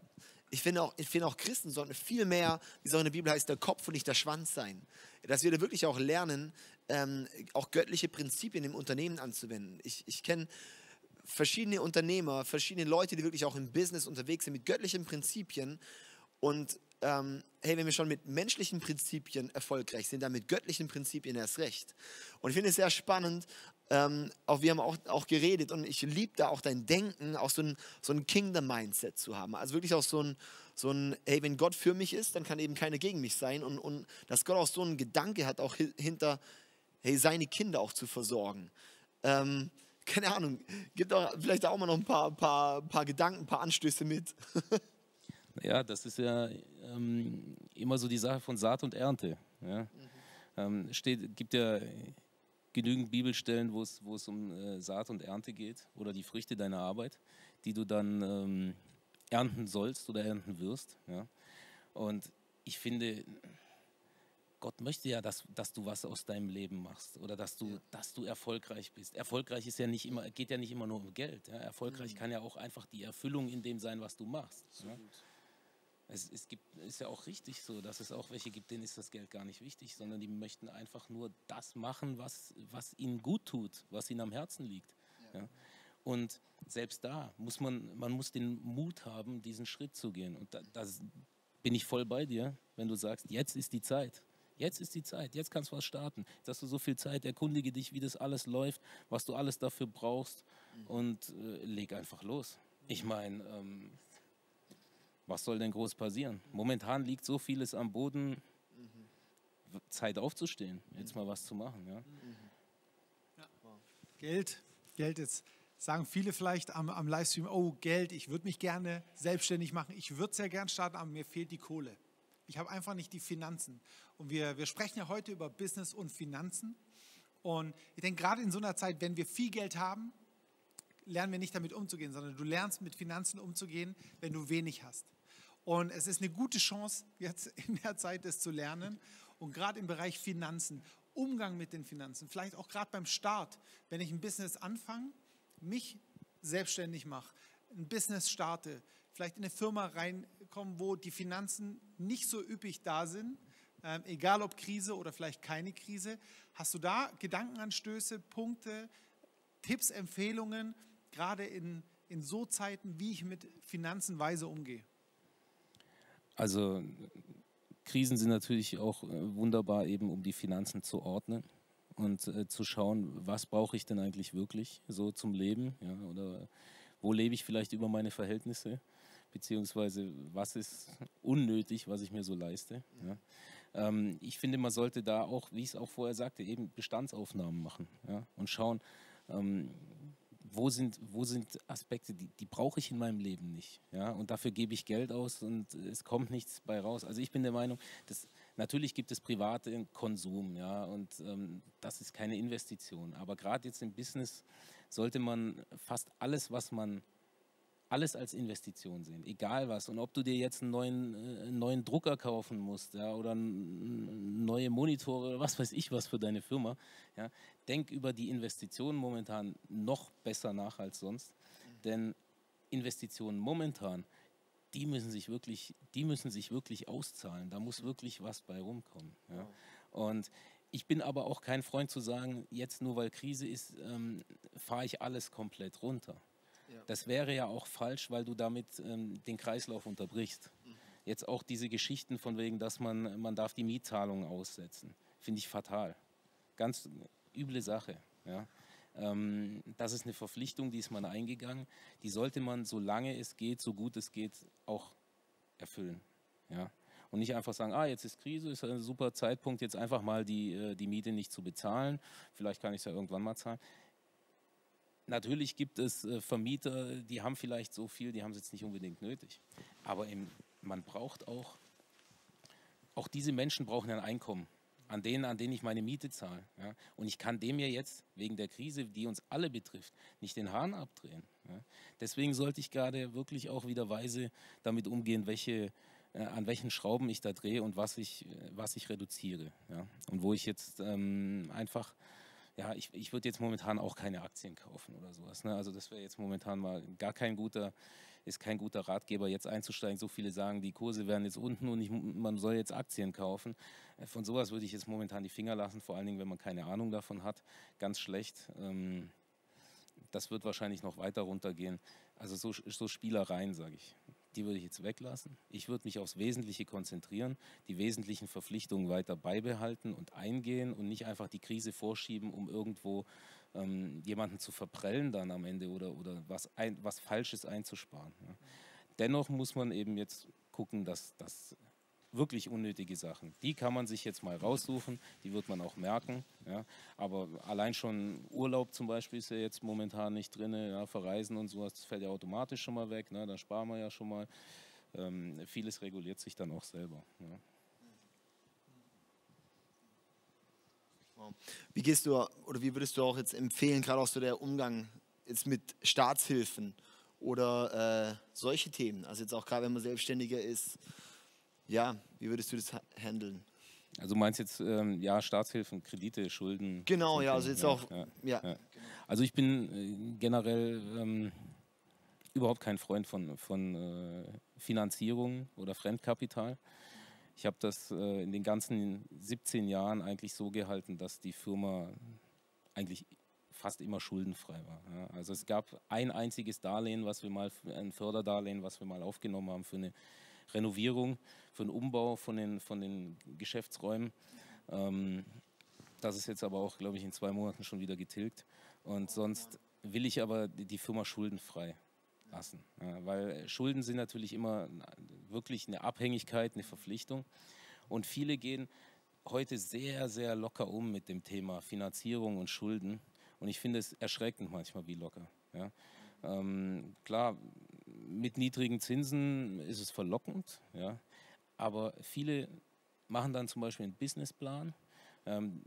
ich finde auch, ich finde auch Christen sollten viel mehr, wie es auch in der Bibel heißt, der Kopf und nicht der Schwanz sein. Dass wir da wirklich auch lernen, ähm, auch göttliche Prinzipien im Unternehmen anzuwenden. Ich, ich kenne verschiedene Unternehmer, verschiedene Leute, die wirklich auch im Business unterwegs sind mit göttlichen Prinzipien. Und ähm, hey, wenn wir schon mit menschlichen Prinzipien erfolgreich sind, dann mit göttlichen Prinzipien erst recht. Und ich finde es sehr spannend, ähm, auch wir haben auch, auch geredet und ich liebe da auch dein Denken, auch so ein, so ein Kingdom-Mindset zu haben. Also wirklich auch so ein, so ein, hey, wenn Gott für mich ist, dann kann eben keiner gegen mich sein. Und, und dass Gott auch so einen Gedanke hat, auch hinter, hey, seine Kinder auch zu versorgen. Ähm, *laughs* keine Ahnung, gibt auch vielleicht auch mal noch ein paar, paar, paar Gedanken, ein paar Anstöße mit. *laughs* ja, das ist ja ähm, immer so die Sache von Saat und Ernte. Ja? Mhm. Ähm, steht, gibt ja genügend Bibelstellen, wo es, wo es um äh, Saat und Ernte geht oder die Früchte deiner Arbeit, die du dann ähm, ernten sollst oder ernten wirst. Ja? Und ich finde, Gott möchte ja, dass, dass du was aus deinem Leben machst oder dass du, ja. dass du erfolgreich bist. Erfolgreich ist ja nicht immer, geht ja nicht immer nur um Geld. Ja? Erfolgreich mhm. kann ja auch einfach die Erfüllung in dem sein, was du machst. So ja? Es, es gibt, ist ja auch richtig so, dass es auch welche gibt, denen ist das Geld gar nicht wichtig, sondern die möchten einfach nur das machen, was, was ihnen gut tut, was ihnen am Herzen liegt. Ja. Und selbst da muss man, man muss den Mut haben, diesen Schritt zu gehen. Und da, da bin ich voll bei dir, wenn du sagst, jetzt ist die Zeit. Jetzt ist die Zeit, jetzt kannst du was starten. Jetzt hast du so viel Zeit, erkundige dich, wie das alles läuft, was du alles dafür brauchst mhm. und äh, leg einfach los. Ich meine, ähm, was soll denn groß passieren? Momentan liegt so vieles am Boden. Zeit aufzustehen, jetzt mal was zu machen. Ja? Ja. Geld, Geld jetzt sagen viele vielleicht am, am Livestream, oh Geld, ich würde mich gerne selbstständig machen, ich würde sehr gern starten, aber mir fehlt die Kohle. Ich habe einfach nicht die Finanzen. Und wir, wir sprechen ja heute über Business und Finanzen. Und ich denke, gerade in so einer Zeit, wenn wir viel Geld haben, lernen wir nicht damit umzugehen, sondern du lernst mit Finanzen umzugehen, wenn du wenig hast. Und es ist eine gute Chance, jetzt *laughs* in der Zeit das zu lernen. Und gerade im Bereich Finanzen, Umgang mit den Finanzen, vielleicht auch gerade beim Start, wenn ich ein Business anfange, mich selbstständig mache, ein Business starte, vielleicht in eine Firma reinkommen, wo die Finanzen nicht so üppig da sind, ähm, egal ob Krise oder vielleicht keine Krise. Hast du da Gedankenanstöße, Punkte, Tipps, Empfehlungen, gerade in, in so Zeiten, wie ich mit Finanzen weise umgehe? Also Krisen sind natürlich auch äh, wunderbar eben, um die Finanzen zu ordnen und äh, zu schauen, was brauche ich denn eigentlich wirklich so zum Leben ja, oder wo lebe ich vielleicht über meine Verhältnisse beziehungsweise was ist unnötig, was ich mir so leiste. Ja. Ähm, ich finde, man sollte da auch, wie ich es auch vorher sagte, eben Bestandsaufnahmen machen ja, und schauen, ähm, wo sind, wo sind Aspekte, die, die brauche ich in meinem Leben nicht. Ja? Und dafür gebe ich Geld aus und es kommt nichts bei raus. Also ich bin der Meinung, dass, natürlich gibt es private Konsum, ja, und ähm, das ist keine Investition. Aber gerade jetzt im Business sollte man fast alles, was man alles als Investition sehen, egal was. Und ob du dir jetzt einen neuen, äh, neuen Drucker kaufen musst ja, oder neue Monitore oder was weiß ich was für deine Firma, ja, denk über die Investitionen momentan noch besser nach als sonst. Denn Investitionen momentan, die müssen sich wirklich, die müssen sich wirklich auszahlen. Da muss wirklich was bei rumkommen. Ja. Und ich bin aber auch kein Freund zu sagen, jetzt nur weil Krise ist, ähm, fahre ich alles komplett runter. Das wäre ja auch falsch, weil du damit ähm, den Kreislauf unterbrichst. Mhm. Jetzt auch diese Geschichten von wegen, dass man, man darf die Mietzahlungen aussetzen, finde ich fatal. Ganz üble Sache. Ja. Ähm, das ist eine Verpflichtung, die ist man eingegangen. Die sollte man, solange es geht, so gut es geht, auch erfüllen. Ja. Und nicht einfach sagen, ah, jetzt ist Krise, ist ein super Zeitpunkt, jetzt einfach mal die, äh, die Miete nicht zu bezahlen. Vielleicht kann ich es ja irgendwann mal zahlen. Natürlich gibt es äh, Vermieter, die haben vielleicht so viel, die haben es jetzt nicht unbedingt nötig. Aber im, man braucht auch, auch diese Menschen brauchen ein Einkommen, an denen, an denen ich meine Miete zahle. Ja? Und ich kann dem ja jetzt wegen der Krise, die uns alle betrifft, nicht den Hahn abdrehen. Ja? Deswegen sollte ich gerade wirklich auch wieder weise damit umgehen, welche, äh, an welchen Schrauben ich da drehe und was ich, äh, was ich reduziere. Ja? Und wo ich jetzt ähm, einfach ja, ich, ich würde jetzt momentan auch keine Aktien kaufen oder sowas. Ne? Also das wäre jetzt momentan mal gar kein guter, ist kein guter Ratgeber, jetzt einzusteigen. So viele sagen, die Kurse werden jetzt unten und ich, man soll jetzt Aktien kaufen. Äh, von sowas würde ich jetzt momentan die Finger lassen, vor allen Dingen, wenn man keine Ahnung davon hat. Ganz schlecht. Ähm, das wird wahrscheinlich noch weiter runtergehen. Also so, so Spielereien, sage ich die würde ich jetzt weglassen. Ich würde mich aufs Wesentliche konzentrieren, die wesentlichen Verpflichtungen weiter beibehalten und eingehen und nicht einfach die Krise vorschieben, um irgendwo ähm, jemanden zu verprellen dann am Ende oder, oder was, ein, was Falsches einzusparen. Ja. Dennoch muss man eben jetzt gucken, dass das wirklich unnötige Sachen. Die kann man sich jetzt mal raussuchen, die wird man auch merken. Ja. Aber allein schon Urlaub zum Beispiel ist ja jetzt momentan nicht drin, ja, Verreisen und sowas, das fällt ja automatisch schon mal weg, ne, da sparen wir ja schon mal. Ähm, vieles reguliert sich dann auch selber. Ja. Wie gehst du oder wie würdest du auch jetzt empfehlen, gerade auch so der Umgang jetzt mit Staatshilfen oder äh, solche Themen? Also jetzt auch gerade, wenn man Selbstständiger ist, ja, wie würdest du das handeln? Also meinst jetzt ähm, ja Staatshilfen, Kredite, Schulden? Genau, ja, also jetzt ja, auch ja, ja. ja. Also ich bin äh, generell ähm, überhaupt kein Freund von, von äh, Finanzierung oder Fremdkapital. Ich habe das äh, in den ganzen 17 Jahren eigentlich so gehalten, dass die Firma eigentlich fast immer schuldenfrei war. Ja. Also es gab ein einziges Darlehen, was wir mal, ein Förderdarlehen, was wir mal aufgenommen haben für eine Renovierung, für den Umbau von den, von den Geschäftsräumen. Ähm, das ist jetzt aber auch, glaube ich, in zwei Monaten schon wieder getilgt. Und sonst will ich aber die Firma schuldenfrei lassen. Weil Schulden sind natürlich immer wirklich eine Abhängigkeit, eine Verpflichtung. Und viele gehen heute sehr, sehr locker um mit dem Thema Finanzierung und Schulden. Und ich finde es erschreckend manchmal, wie locker. Ja. Ähm, klar, mit niedrigen Zinsen ist es verlockend, ja, aber viele machen dann zum Beispiel einen Businessplan. Ähm,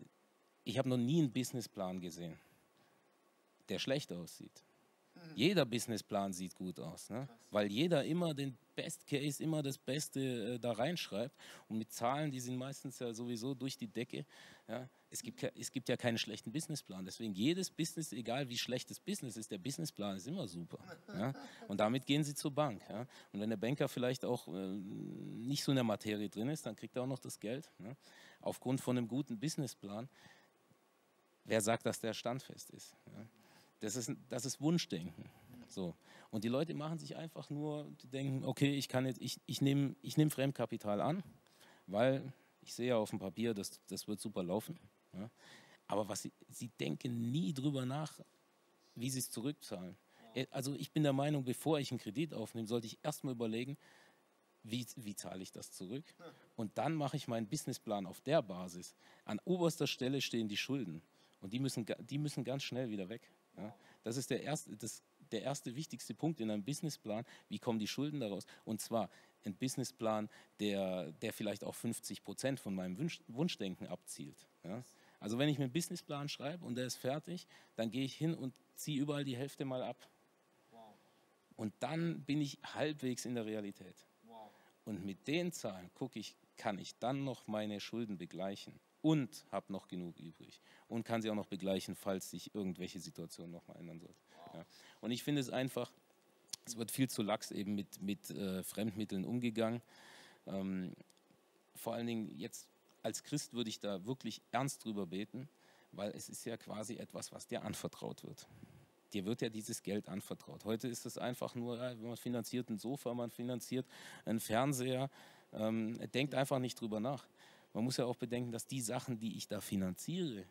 ich habe noch nie einen Businessplan gesehen, der schlecht aussieht. Jeder Businessplan sieht gut aus, ne? weil jeder immer den Best Case, immer das Beste äh, da reinschreibt. Und mit Zahlen, die sind meistens ja sowieso durch die Decke. Ja? Es, gibt, es gibt ja keinen schlechten Businessplan. Deswegen jedes Business, egal wie schlecht das Business ist, der Businessplan ist immer super. Ja? Und damit gehen sie zur Bank. Ja? Und wenn der Banker vielleicht auch äh, nicht so in der Materie drin ist, dann kriegt er auch noch das Geld. Ja? Aufgrund von einem guten Businessplan. Wer sagt, dass der standfest ist? Ja? Das ist, das ist Wunschdenken. So. Und die Leute machen sich einfach nur, die denken, okay, ich kann jetzt, ich, ich nehme ich nehm Fremdkapital an, weil ich sehe ja auf dem Papier, das, das wird super laufen. Ja. Aber was sie, sie denken nie drüber nach, wie sie es zurückzahlen. Äh, also ich bin der Meinung, bevor ich einen Kredit aufnehme, sollte ich erstmal überlegen, wie, wie zahle ich das zurück? Und dann mache ich meinen Businessplan auf der Basis. An oberster Stelle stehen die Schulden. Und die müssen, die müssen ganz schnell wieder weg. Ja? Das ist der erste, das, der erste wichtigste Punkt in einem Businessplan. Wie kommen die Schulden daraus? Und zwar ein Businessplan, der, der vielleicht auch 50 Prozent von meinem Wunsch, Wunschdenken abzielt. Ja? Also wenn ich mir einen Businessplan schreibe und der ist fertig, dann gehe ich hin und ziehe überall die Hälfte mal ab. Und dann bin ich halbwegs in der Realität. Und mit den Zahlen gucke ich, kann ich dann noch meine Schulden begleichen und habe noch genug übrig und kann sie auch noch begleichen, falls sich irgendwelche Situationen noch mal ändern sollten. Ja. Und ich finde es einfach, es wird viel zu lax eben mit, mit äh, Fremdmitteln umgegangen. Ähm, vor allen Dingen jetzt als Christ würde ich da wirklich ernst drüber beten, weil es ist ja quasi etwas, was dir anvertraut wird. Dir wird ja dieses Geld anvertraut. Heute ist es einfach nur, man finanziert ein Sofa, man finanziert einen Fernseher, ähm, denkt einfach nicht drüber nach. Man muss ja auch bedenken, dass die Sachen, die ich da finanziere,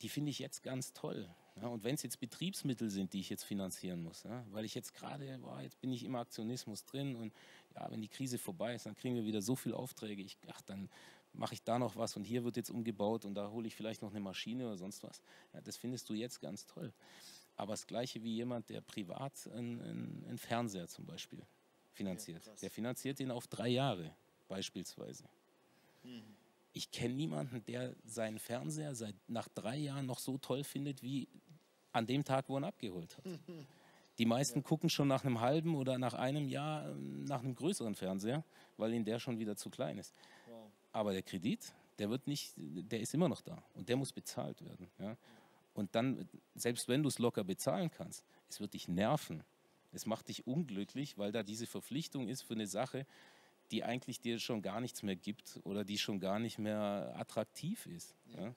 die finde ich jetzt ganz toll. Ja, und wenn es jetzt Betriebsmittel sind, die ich jetzt finanzieren muss, ja, weil ich jetzt gerade, jetzt bin ich im Aktionismus drin und ja, wenn die Krise vorbei ist, dann kriegen wir wieder so viele Aufträge. Ich, ach, dann mache ich da noch was und hier wird jetzt umgebaut und da hole ich vielleicht noch eine Maschine oder sonst was. Ja, das findest du jetzt ganz toll. Aber das Gleiche wie jemand, der privat einen, einen Fernseher zum Beispiel finanziert. der finanziert ihn auf drei Jahre beispielsweise. Ich kenne niemanden, der seinen Fernseher seit nach drei Jahren noch so toll findet wie an dem Tag, wo er ihn abgeholt hat. Die meisten ja. gucken schon nach einem halben oder nach einem Jahr ähm, nach einem größeren Fernseher, weil ihnen der schon wieder zu klein ist. Wow. Aber der Kredit, der wird nicht, der ist immer noch da und der muss bezahlt werden. Ja? Und dann, selbst wenn du es locker bezahlen kannst, es wird dich nerven. Es macht dich unglücklich, weil da diese Verpflichtung ist für eine Sache, die eigentlich dir schon gar nichts mehr gibt oder die schon gar nicht mehr attraktiv ist. Ja?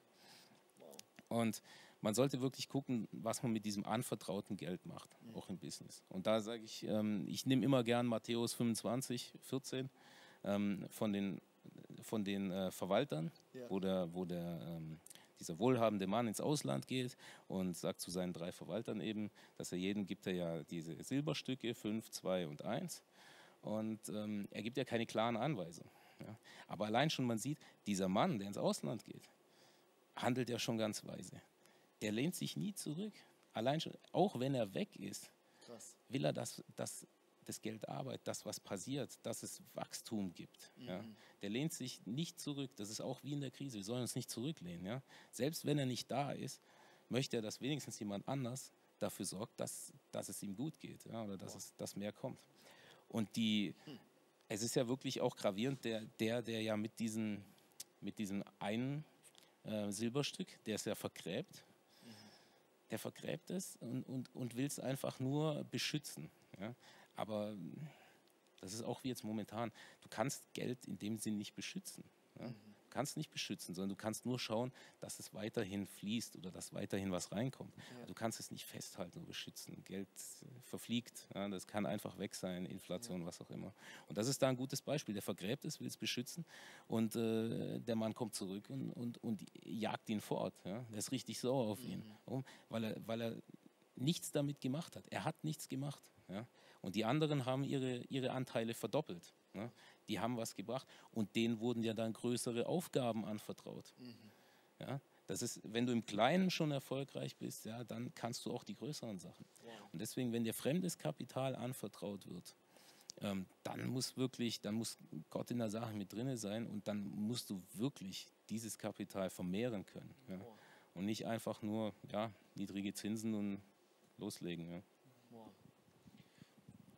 Und man sollte wirklich gucken, was man mit diesem anvertrauten Geld macht, mhm. auch im Business. Und da sage ich, ähm, ich nehme immer gern Matthäus 25, 14 ähm, von den, von den äh, Verwaltern, ja. wo, der, wo der, ähm, dieser wohlhabende Mann ins Ausland geht und sagt zu seinen drei Verwaltern eben, dass er jedem gibt er ja diese Silberstücke, 5, 2 und 1. Und ähm, er gibt ja keine klaren Anweisungen. Ja. Aber allein schon man sieht, dieser Mann, der ins Ausland geht, handelt ja schon ganz weise der lehnt sich nie zurück. Allein schon, auch wenn er weg ist, Krass. will er, dass, dass das Geld arbeitet, das, was passiert, dass es Wachstum gibt. Mhm. Ja. Der lehnt sich nicht zurück. Das ist auch wie in der Krise. Wir sollen uns nicht zurücklehnen. Ja. Selbst wenn er nicht da ist, möchte er, dass wenigstens jemand anders dafür sorgt, dass, dass es ihm gut geht ja, oder dass, es, dass mehr kommt. Und die, es ist ja wirklich auch gravierend, der, der, der ja mit, diesen, mit diesem einen äh, Silberstück, der ist ja vergräbt, der vergräbt es und, und, und will es einfach nur beschützen. Ja? Aber das ist auch wie jetzt momentan. Du kannst Geld in dem Sinn nicht beschützen. Ja? Kannst nicht beschützen, sondern du kannst nur schauen, dass es weiterhin fließt oder dass weiterhin was reinkommt. Ja. Du kannst es nicht festhalten oder beschützen. Geld verfliegt, ja, das kann einfach weg sein, Inflation, ja. was auch immer. Und das ist da ein gutes Beispiel. Der vergräbt es, will es beschützen und äh, der Mann kommt zurück und, und, und jagt ihn fort. Ja. Der ist richtig sauer auf mhm. ihn, Warum? weil, er, weil er nichts damit gemacht hat. Er hat nichts gemacht. Ja. Und die anderen haben ihre, ihre Anteile verdoppelt. Ne? Die haben was gebracht und denen wurden ja dann größere Aufgaben anvertraut. Mhm. Ja? Das ist, wenn du im Kleinen schon erfolgreich bist, ja, dann kannst du auch die größeren Sachen. Ja. Und deswegen, wenn dir fremdes Kapital anvertraut wird, ähm, dann muss wirklich, dann muss Gott in der Sache mit drin sein und dann musst du wirklich dieses Kapital vermehren können. Ja? Und nicht einfach nur ja, niedrige Zinsen und loslegen. Ja?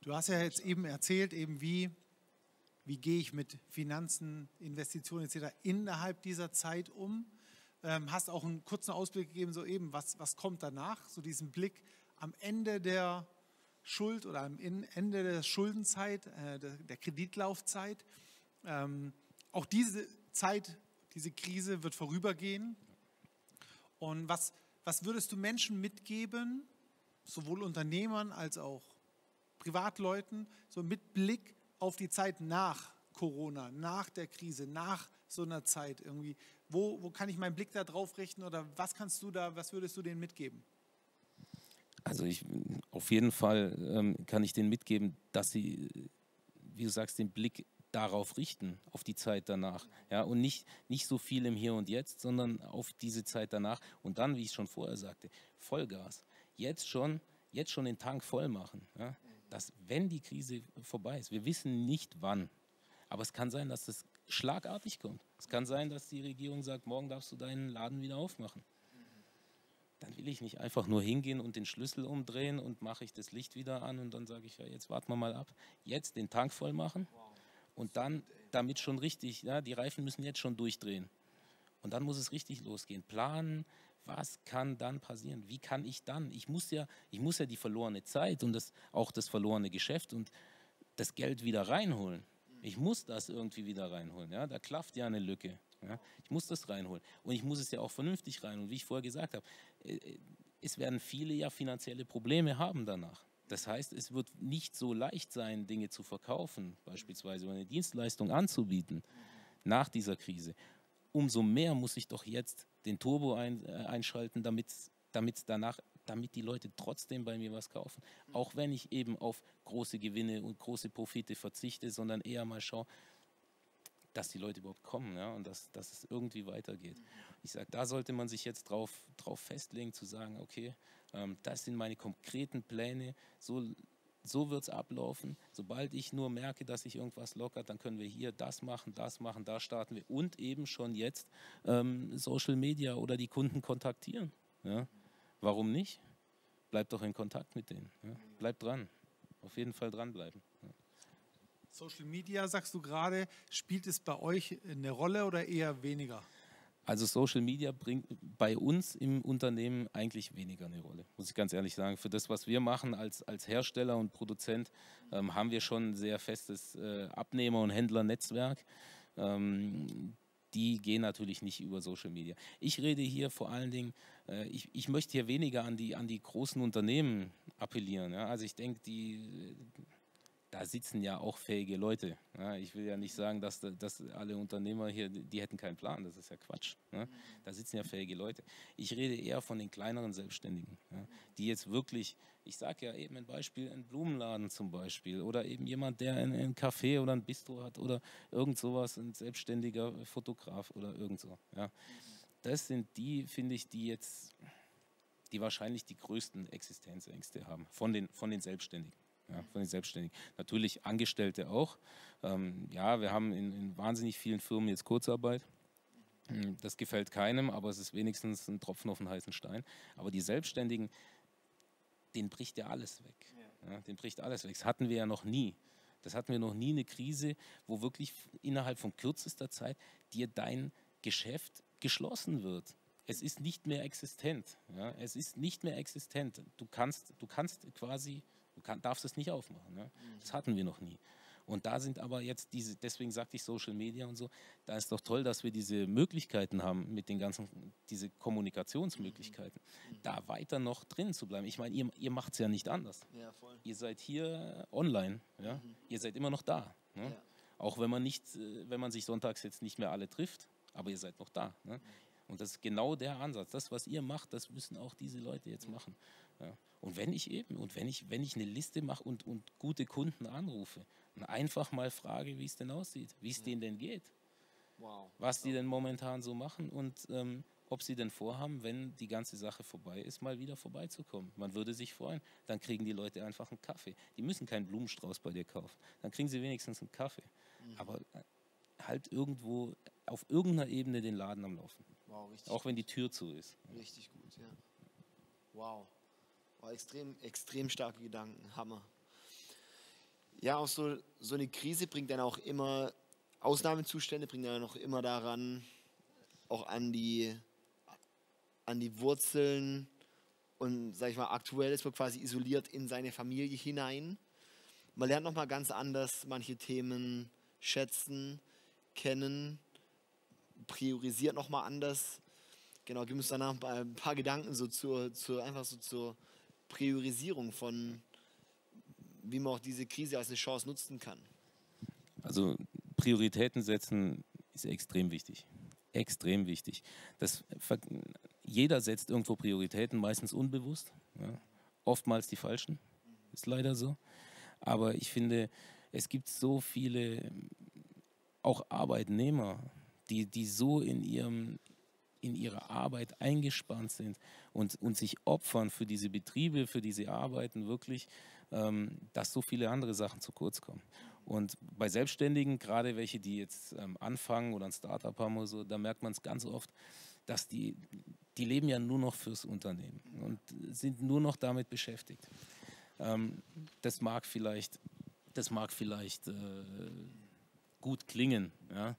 Du hast ja jetzt eben erzählt, eben wie wie gehe ich mit Finanzen, Investitionen etc. innerhalb dieser Zeit um. Ähm, hast auch einen kurzen Ausblick gegeben, so eben, was, was kommt danach, so diesen Blick am Ende der Schuld oder am Ende der Schuldenzeit, äh, der, der, Kreditlaufzeit. Ähm, auch diese Zeit, diese Krise wird vorübergehen. Und was, was würdest du Menschen mitgeben, sowohl Unternehmern als auch Privatleuten, so mit Blick auf die Zeit nach Corona, nach der Krise, nach so einer Zeit irgendwie? Wo, wo kann ich meinen Blick da drauf richten oder was kannst du da, was würdest du denen mitgeben? Also ich, auf jeden Fall ähm, kann ich denen mitgeben, dass sie, wie du sagst, den Blick darauf richten, auf die Zeit danach. Ja, und nicht, nicht so viel im Hier und Jetzt, sondern auf diese Zeit danach. Und dann, wie ich schon vorher sagte, Vollgas. Jetzt schon, jetzt schon den Tank voll machen. Ja, dass, wenn die Krise vorbei ist, wir wissen nicht wann, aber es kann sein, dass das schlagartig kommt. Es kann sein, dass die Regierung sagt, morgen darfst du deinen Laden wieder aufmachen. Dann will ich nicht einfach nur hingehen und den Schlüssel umdrehen und mache ich das Licht wieder an und dann sage ich, ja, jetzt warten wir mal ab. Jetzt den Tank voll machen und dann damit schon richtig, ja, die Reifen müssen jetzt schon durchdrehen. Und dann muss es richtig losgehen. Planen, was kann dann passieren? Wie kann ich dann? Ich muss ja, ich muss ja die verlorene Zeit und das, auch das verlorene Geschäft und das Geld wieder reinholen. Ich muss das irgendwie wieder reinholen. Ja? Da klafft ja eine Lücke. Ja? Ich muss das reinholen. Und ich muss es ja auch vernünftig reinholen. Wie ich vorher gesagt habe, äh, äh, es werden viele ja finanzielle Probleme haben danach. Das heißt, es wird nicht so leicht sein, Dinge zu verkaufen, beispielsweise eine Dienstleistung anzubieten nach dieser Krise. Umso mehr muss ich doch jetzt den Turbo ein, äh, einschalten, damit danach damit die Leute trotzdem bei mir was kaufen. Auch wenn ich eben auf große Gewinne und große Profite verzichte, sondern eher mal schaue, dass die Leute überhaupt kommen ja, und dass, dass es irgendwie weitergeht. Ich sage, da sollte man sich jetzt drauf, drauf festlegen, zu sagen, okay, ähm, das sind meine konkreten Pläne, so, so wird es ablaufen. Sobald ich nur merke, dass sich irgendwas lockert, dann können wir hier das machen, das machen, da starten wir und eben schon jetzt ähm, Social Media oder die Kunden kontaktieren. Ja. Warum nicht? Bleibt doch in Kontakt mit denen. Ja? Bleibt dran. Auf jeden Fall dranbleiben. Ja. Social Media, sagst du gerade, spielt es bei euch eine Rolle oder eher weniger? Also Social Media bringt bei uns im Unternehmen eigentlich weniger eine Rolle, muss ich ganz ehrlich sagen. Für das, was wir machen als, als Hersteller und Produzent, ähm, haben wir schon ein sehr festes äh, Abnehmer- und Händlernetzwerk. Ähm, die gehen natürlich nicht über Social Media. Ich rede hier vor allen Dingen, äh, ich, ich möchte hier weniger an die, an die großen Unternehmen appellieren. Ja? Also ich denke, die da sitzen ja auch fähige Leute. Ja, ich will ja nicht sagen, dass, dass alle Unternehmer hier, die hätten keinen Plan, das ist ja Quatsch. Ja. Da sitzen ja fähige Leute. Ich rede eher von den kleineren Selbstständigen, ja, die jetzt wirklich, ich sage ja eben ein Beispiel, ein Blumenladen zum Beispiel oder eben jemand, der ein, ein Café oder ein Bistro hat oder irgend sowas, ein selbstständiger Fotograf oder irgend so. Das sind die, finde ich, die jetzt, die wahrscheinlich die größten Existenzängste haben von den, von den Selbstständigen ja, von den Selbstständigen. Natürlich Angestellte auch. Ähm, ja, wir haben in, in, wahnsinnig vielen Firmen jetzt Kurzarbeit. Hm, das gefällt keinem, aber es ist wenigstens ein Tropfen auf den heißen Stein. Aber die Selbstständigen, denen bricht ja alles weg. Ja, den bricht alles weg. Das hatten wir ja noch nie. Das hatten wir noch nie eine Krise, wo wirklich innerhalb von kürzester Zeit dir dein Geschäft geschlossen wird. Es ist nicht mehr existent. Ja? Es ist nicht mehr existent. Du kannst, du kannst quasi Du kann, darfst es nicht aufmachen. Ne? Das hatten wir noch nie. Und da sind aber jetzt diese, deswegen sagte ich Social Media und so, da ist doch toll, dass wir diese Möglichkeiten haben, mit den ganzen, diese Kommunikationsmöglichkeiten, mhm. da weiter noch drin zu bleiben. Ich meine, ihr, ihr macht es ja nicht anders. Ja, ihr seid hier online, ja? Mhm. ihr seid immer noch da. Ne? Ja. Auch wenn man nicht, äh, wenn man sich sonntags jetzt nicht mehr alle trifft, aber ihr seid noch da. Ne? Mhm. Und das ist genau der Ansatz. Das, was ihr macht, das müssen auch diese Leute jetzt machen. Ja. Und wenn ich eben, und wenn ich, wenn ich eine Liste mache und, und gute Kunden anrufe und einfach mal frage, wie es denn aussieht, wie es denen denn geht, wow. was die denn momentan so machen und ähm, ob sie denn vorhaben, wenn die ganze Sache vorbei ist, mal wieder vorbeizukommen. Man würde sich freuen. Dann kriegen die Leute einfach einen Kaffee. Die müssen keinen Blumenstrauß bei dir kaufen. Dann kriegen sie wenigstens einen Kaffee. Mhm. Aber äh, halt irgendwo auf irgendeiner Ebene den Laden am Laufen. Wow, Auch wenn die Tür zu ist. Richtig gut, ja. Wow. War extrem, extrem starke Gedanken, Hammer. Ja, auch so, so eine Krise bringt dann auch immer, Ausnahmezustände bringen dann auch immer daran, auch an die, an die Wurzeln und, sag ich mal, aktuell ist man quasi isoliert in seine Familie hinein. Man lernt nochmal ganz anders manche Themen schätzen, kennen, priorisiert nochmal anders. Genau, gib uns danach ein paar Gedanken so zur, zur einfach so zur Priorisierung von, wie man auch diese Krise als eine Chance nutzen kann? Also Prioritäten setzen ist extrem wichtig. Extrem wichtig. Das, jeder setzt irgendwo Prioritäten, meistens unbewusst. Ja. Oftmals die falschen. Ist leider so. Aber ich finde, es gibt so viele auch Arbeitnehmer, die, die so in, ihrem, in ihrer Arbeit eingespannt sind und, und sich opfern für diese Betriebe, für diese Arbeiten wirklich, ähm, dass so viele andere Sachen zu kurz kommen. Und bei Selbstständigen, gerade welche, die jetzt ähm, anfangen oder ein Startup haben oder so, da merkt man es ganz oft, dass die, die leben ja nur noch fürs Unternehmen und sind nur noch damit beschäftigt. Ähm, das mag vielleicht, das mag vielleicht äh, gut klingen ja?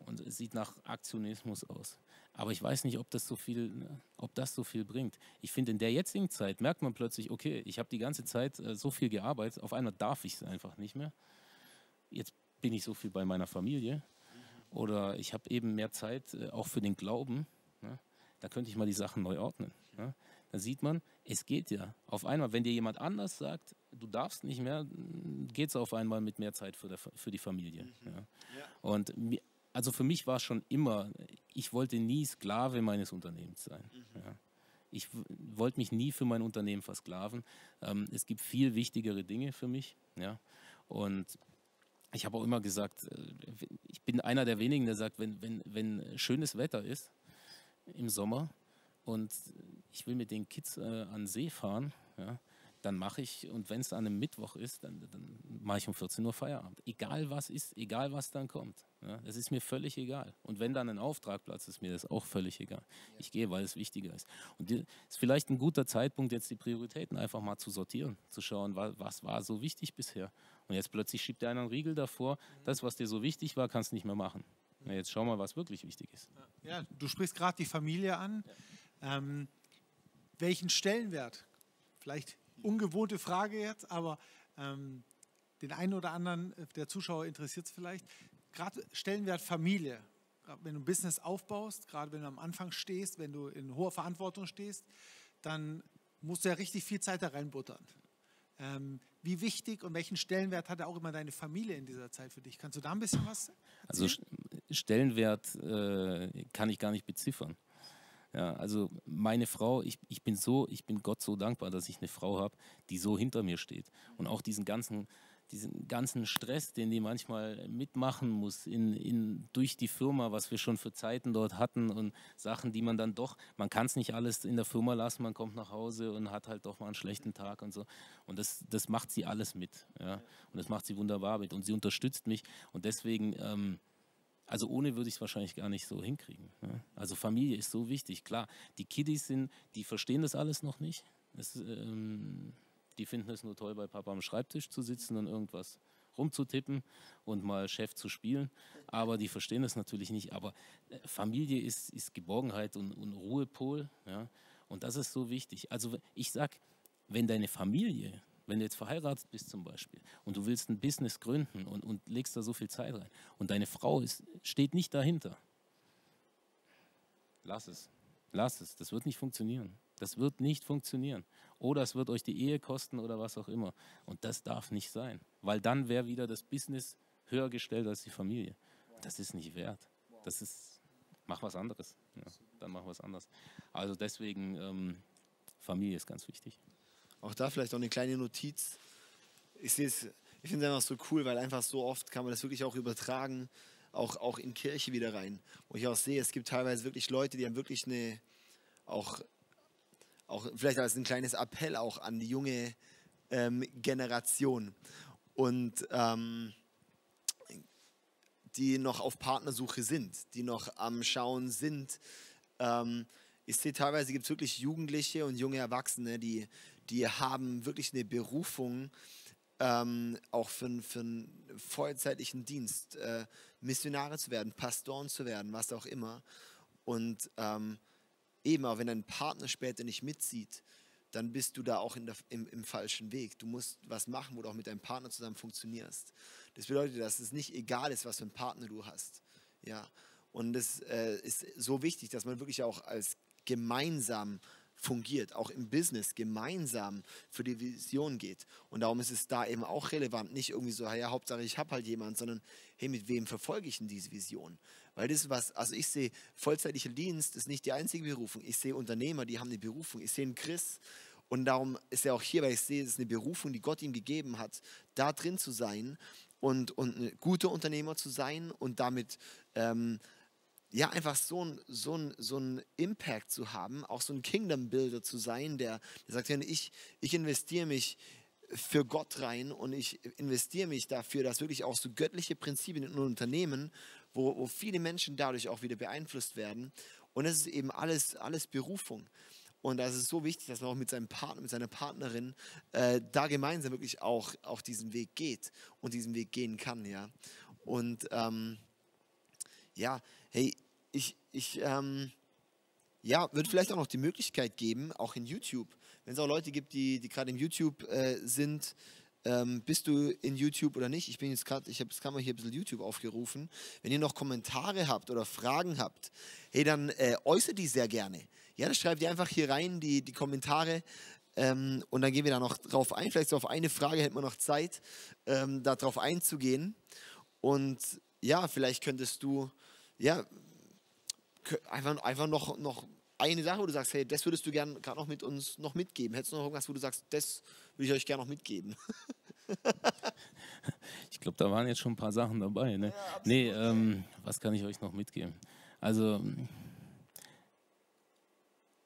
und es sieht nach Aktionismus aus. Aber ich weiß nicht, ob das so viel, ob das so viel bringt. Ich finde, in der jetzigen Zeit merkt man plötzlich, okay, ich habe die ganze Zeit äh, so viel gearbeitet, auf einmal darf ich es einfach nicht mehr jetzt bin ich so viel bei meiner Familie oder ich habe eben mehr Zeit äh, auch für den Glauben. Ne? Da könnte ich mal die Sachen neu ordnen. Ne? Da sieht man, es geht ja. Auf einmal, wenn dir jemand anders sagt, du darfst nicht mehr, geht es auf einmal mit mehr Zeit für, der, für die Familie. Mhm. Ja? Ja. Und also für mich war es schon immer, ich wollte nie Sklave meines Unternehmens sein. Mhm. Ja? Ich wollte mich nie für mein Unternehmen versklaven. Ähm, es gibt viel wichtigere Dinge für mich. Ja? Und ich habe auch immer gesagt, äh, ich bin einer der wenigen, der sagt, wenn, wenn, wenn schönes Wetter ist im Sommer und ich will mit den Kids äh, an See fahren, ja, dann mache ich, und wenn es an einem Mittwoch ist, dann, dann mache ich um 14 Uhr Feierabend. Egal was ist, egal was dann kommt. Ja, es ist mir völlig egal. Und wenn dann ein Auftrag platzt, ist mir das auch völlig egal. Ich gehe, weil es wichtiger ist. Und es ist vielleicht ein guter Zeitpunkt, jetzt die Prioritäten einfach mal zu sortieren, zu schauen, was, was war so wichtig bisher. Und jetzt plötzlich schiebt dir einer einen Riegel davor, das, was dir so wichtig war, kannst du nicht mehr machen. Na, jetzt schau mal, was wirklich wichtig ist. Ja, du sprichst gerade die Familie an. Ja. Ähm, welchen Stellenwert, vielleicht ungewohnte Frage jetzt, aber ähm, den einen oder anderen äh, der Zuschauer interessiert es vielleicht. Gerade Stellenwert Familie, wenn du ein Business aufbaust, gerade wenn du am Anfang stehst, wenn du in hoher Verantwortung stehst, dann musst du ja richtig viel Zeit da reinbuttern. Ähm, wie wichtig und welchen Stellenwert hat auch immer deine Familie in dieser Zeit für dich? Kannst du da ein bisschen was also erzählen? Also Stellenwert äh, kann ich gar nicht beziffern. Ja, also meine Frau, ich, ich bin so, ich bin Gott so dankbar, dass ich eine Frau habe, die so hinter mir steht und auch diesen ganzen, diesen ganzen Stress, den die manchmal mitmachen muss in, in, durch die Firma, was wir schon für Zeiten dort hatten und Sachen, die man dann doch, man kann es nicht alles in der Firma lassen, man kommt nach Hause und hat halt doch mal einen schlechten Tag und so. Und das, das macht sie alles mit. Ja? Und das macht sie wunderbar mit. Und sie unterstützt mich. Und deswegen, ähm, also ohne würde ich es wahrscheinlich gar nicht so hinkriegen. Ne? Also Familie ist so wichtig. Klar, die Kiddies sind, die verstehen das alles noch nicht. Das, ähm, die finden es nur toll, bei Papa am Schreibtisch zu sitzen und irgendwas rumzutippen und mal Chef zu spielen. Aber die verstehen das natürlich nicht. Aber äh, Familie ist, ist Geborgenheit und, und Ruhepol. Ja? Und das ist so wichtig. Also ich sage, wenn deine Familie wenn du jetzt verheiratet bist zum Beispiel und du willst ein Business gründen und, und legst da so viel Zeit rein und deine Frau ist, steht nicht dahinter, lass es. Lass es. Das wird nicht funktionieren. Das wird nicht funktionieren. Oder es wird euch die Ehe kosten oder was auch immer. Und das darf nicht sein. Weil dann wäre wieder das Business höher gestellt als die Familie. Das ist nicht wert. Das ist, mach was anderes. Ja, dann mach was anderes. Also deswegen, ähm, Familie ist ganz wichtig. Auch da vielleicht auch eine kleine Notiz. Ich sehe es, ich finde es einfach so cool, weil einfach so oft kann man das wirklich auch übertragen, auch, auch in Kirche wieder rein. Wo ich auch sehe, es gibt teilweise wirklich Leute, die haben wirklich eine, auch, auch vielleicht als ein kleines Appell auch an die junge ähm, Generation. Und ähm, die noch auf Partnersuche sind, die noch am Schauen sind. Ähm, ich sehe teilweise gibt es wirklich Jugendliche und junge Erwachsene, die die haben wirklich eine Berufung, ähm, auch für, für einen vollzeitlichen Dienst, äh, Missionare zu werden, Pastoren zu werden, was auch immer. Und ähm, eben auch wenn dein Partner später nicht mitzieht, dann bist du da auch der, im, im, falschen Weg. Du musst was machen, wo du auch mit deinem Partner zusammen funktionierst. Das bedeutet, dass es nicht egal ist, was für einen Partner du hast. Ja. Und es äh, ist so wichtig, dass man wirklich auch als gemeinsam fungiert, auch im Business gemeinsam für die Vision geht. Und darum ist es da eben auch relevant, nicht irgendwie so, ja, Hauptsache ich habe halt jemanden, sondern hey, mit wem verfolge ich denn diese Vision? Weil das ist was, also ich sehe, vollzeitlicher Dienst ist nicht die einzige Berufung. Ich sehe Unternehmer, die haben eine Berufung. Ich sehe einen Chris und darum ist er auch hier, weil ich sehe, es ist eine Berufung, die Gott ihm gegeben hat, da drin zu sein und, und ein guter Unternehmer zu sein und damit ähm, ja, einfach so ein, so, ein, so ein Impact zu haben, auch so ein Kingdom Builder zu sein, der, der sagt, ich, ich investiere mich für Gott rein und ich investiere mich dafür, dass wirklich auch so göttliche Prinzipien in Unternehmen, wo, wo viele Menschen dadurch auch wieder beeinflusst werden. Und es ist eben alles, alles Berufung. Und da ist so wichtig, dass man auch mit seinem Partner, mit seiner Partnerin äh, da gemeinsam wirklich auch, auch diesen Weg geht und diesen Weg gehen kann, ja. Und ähm, ja, hey, ich, ich ähm, ja, würde vielleicht auch noch die Möglichkeit geben, auch in YouTube, wenn es auch Leute gibt, die, die gerade in YouTube äh, sind, ähm, bist du in YouTube oder nicht? Ich bin jetzt gerade, ich habe jetzt gerade mal hier ein bisschen YouTube aufgerufen. Wenn ihr noch Kommentare habt oder Fragen habt, hey, dann äh, äußert die sehr gerne. Ja, dann schreibt ihr einfach hier rein die, die Kommentare ähm, und dann gehen wir da noch drauf ein. Vielleicht so auf eine Frage hätten wir noch Zeit, ähm, darauf einzugehen. Und ja, vielleicht könntest du, ja, einfach, einfach noch, noch eine Sache, wo du sagst, hey, das würdest du gerne gerade noch mit uns noch mitgeben. Hättest du noch irgendwas, wo du sagst, das würde ich euch gerne noch mitgeben? *laughs* ich glaube, da waren jetzt schon ein paar Sachen dabei. Ne? Ja, nee, ähm, was kann ich euch noch mitgeben? Also,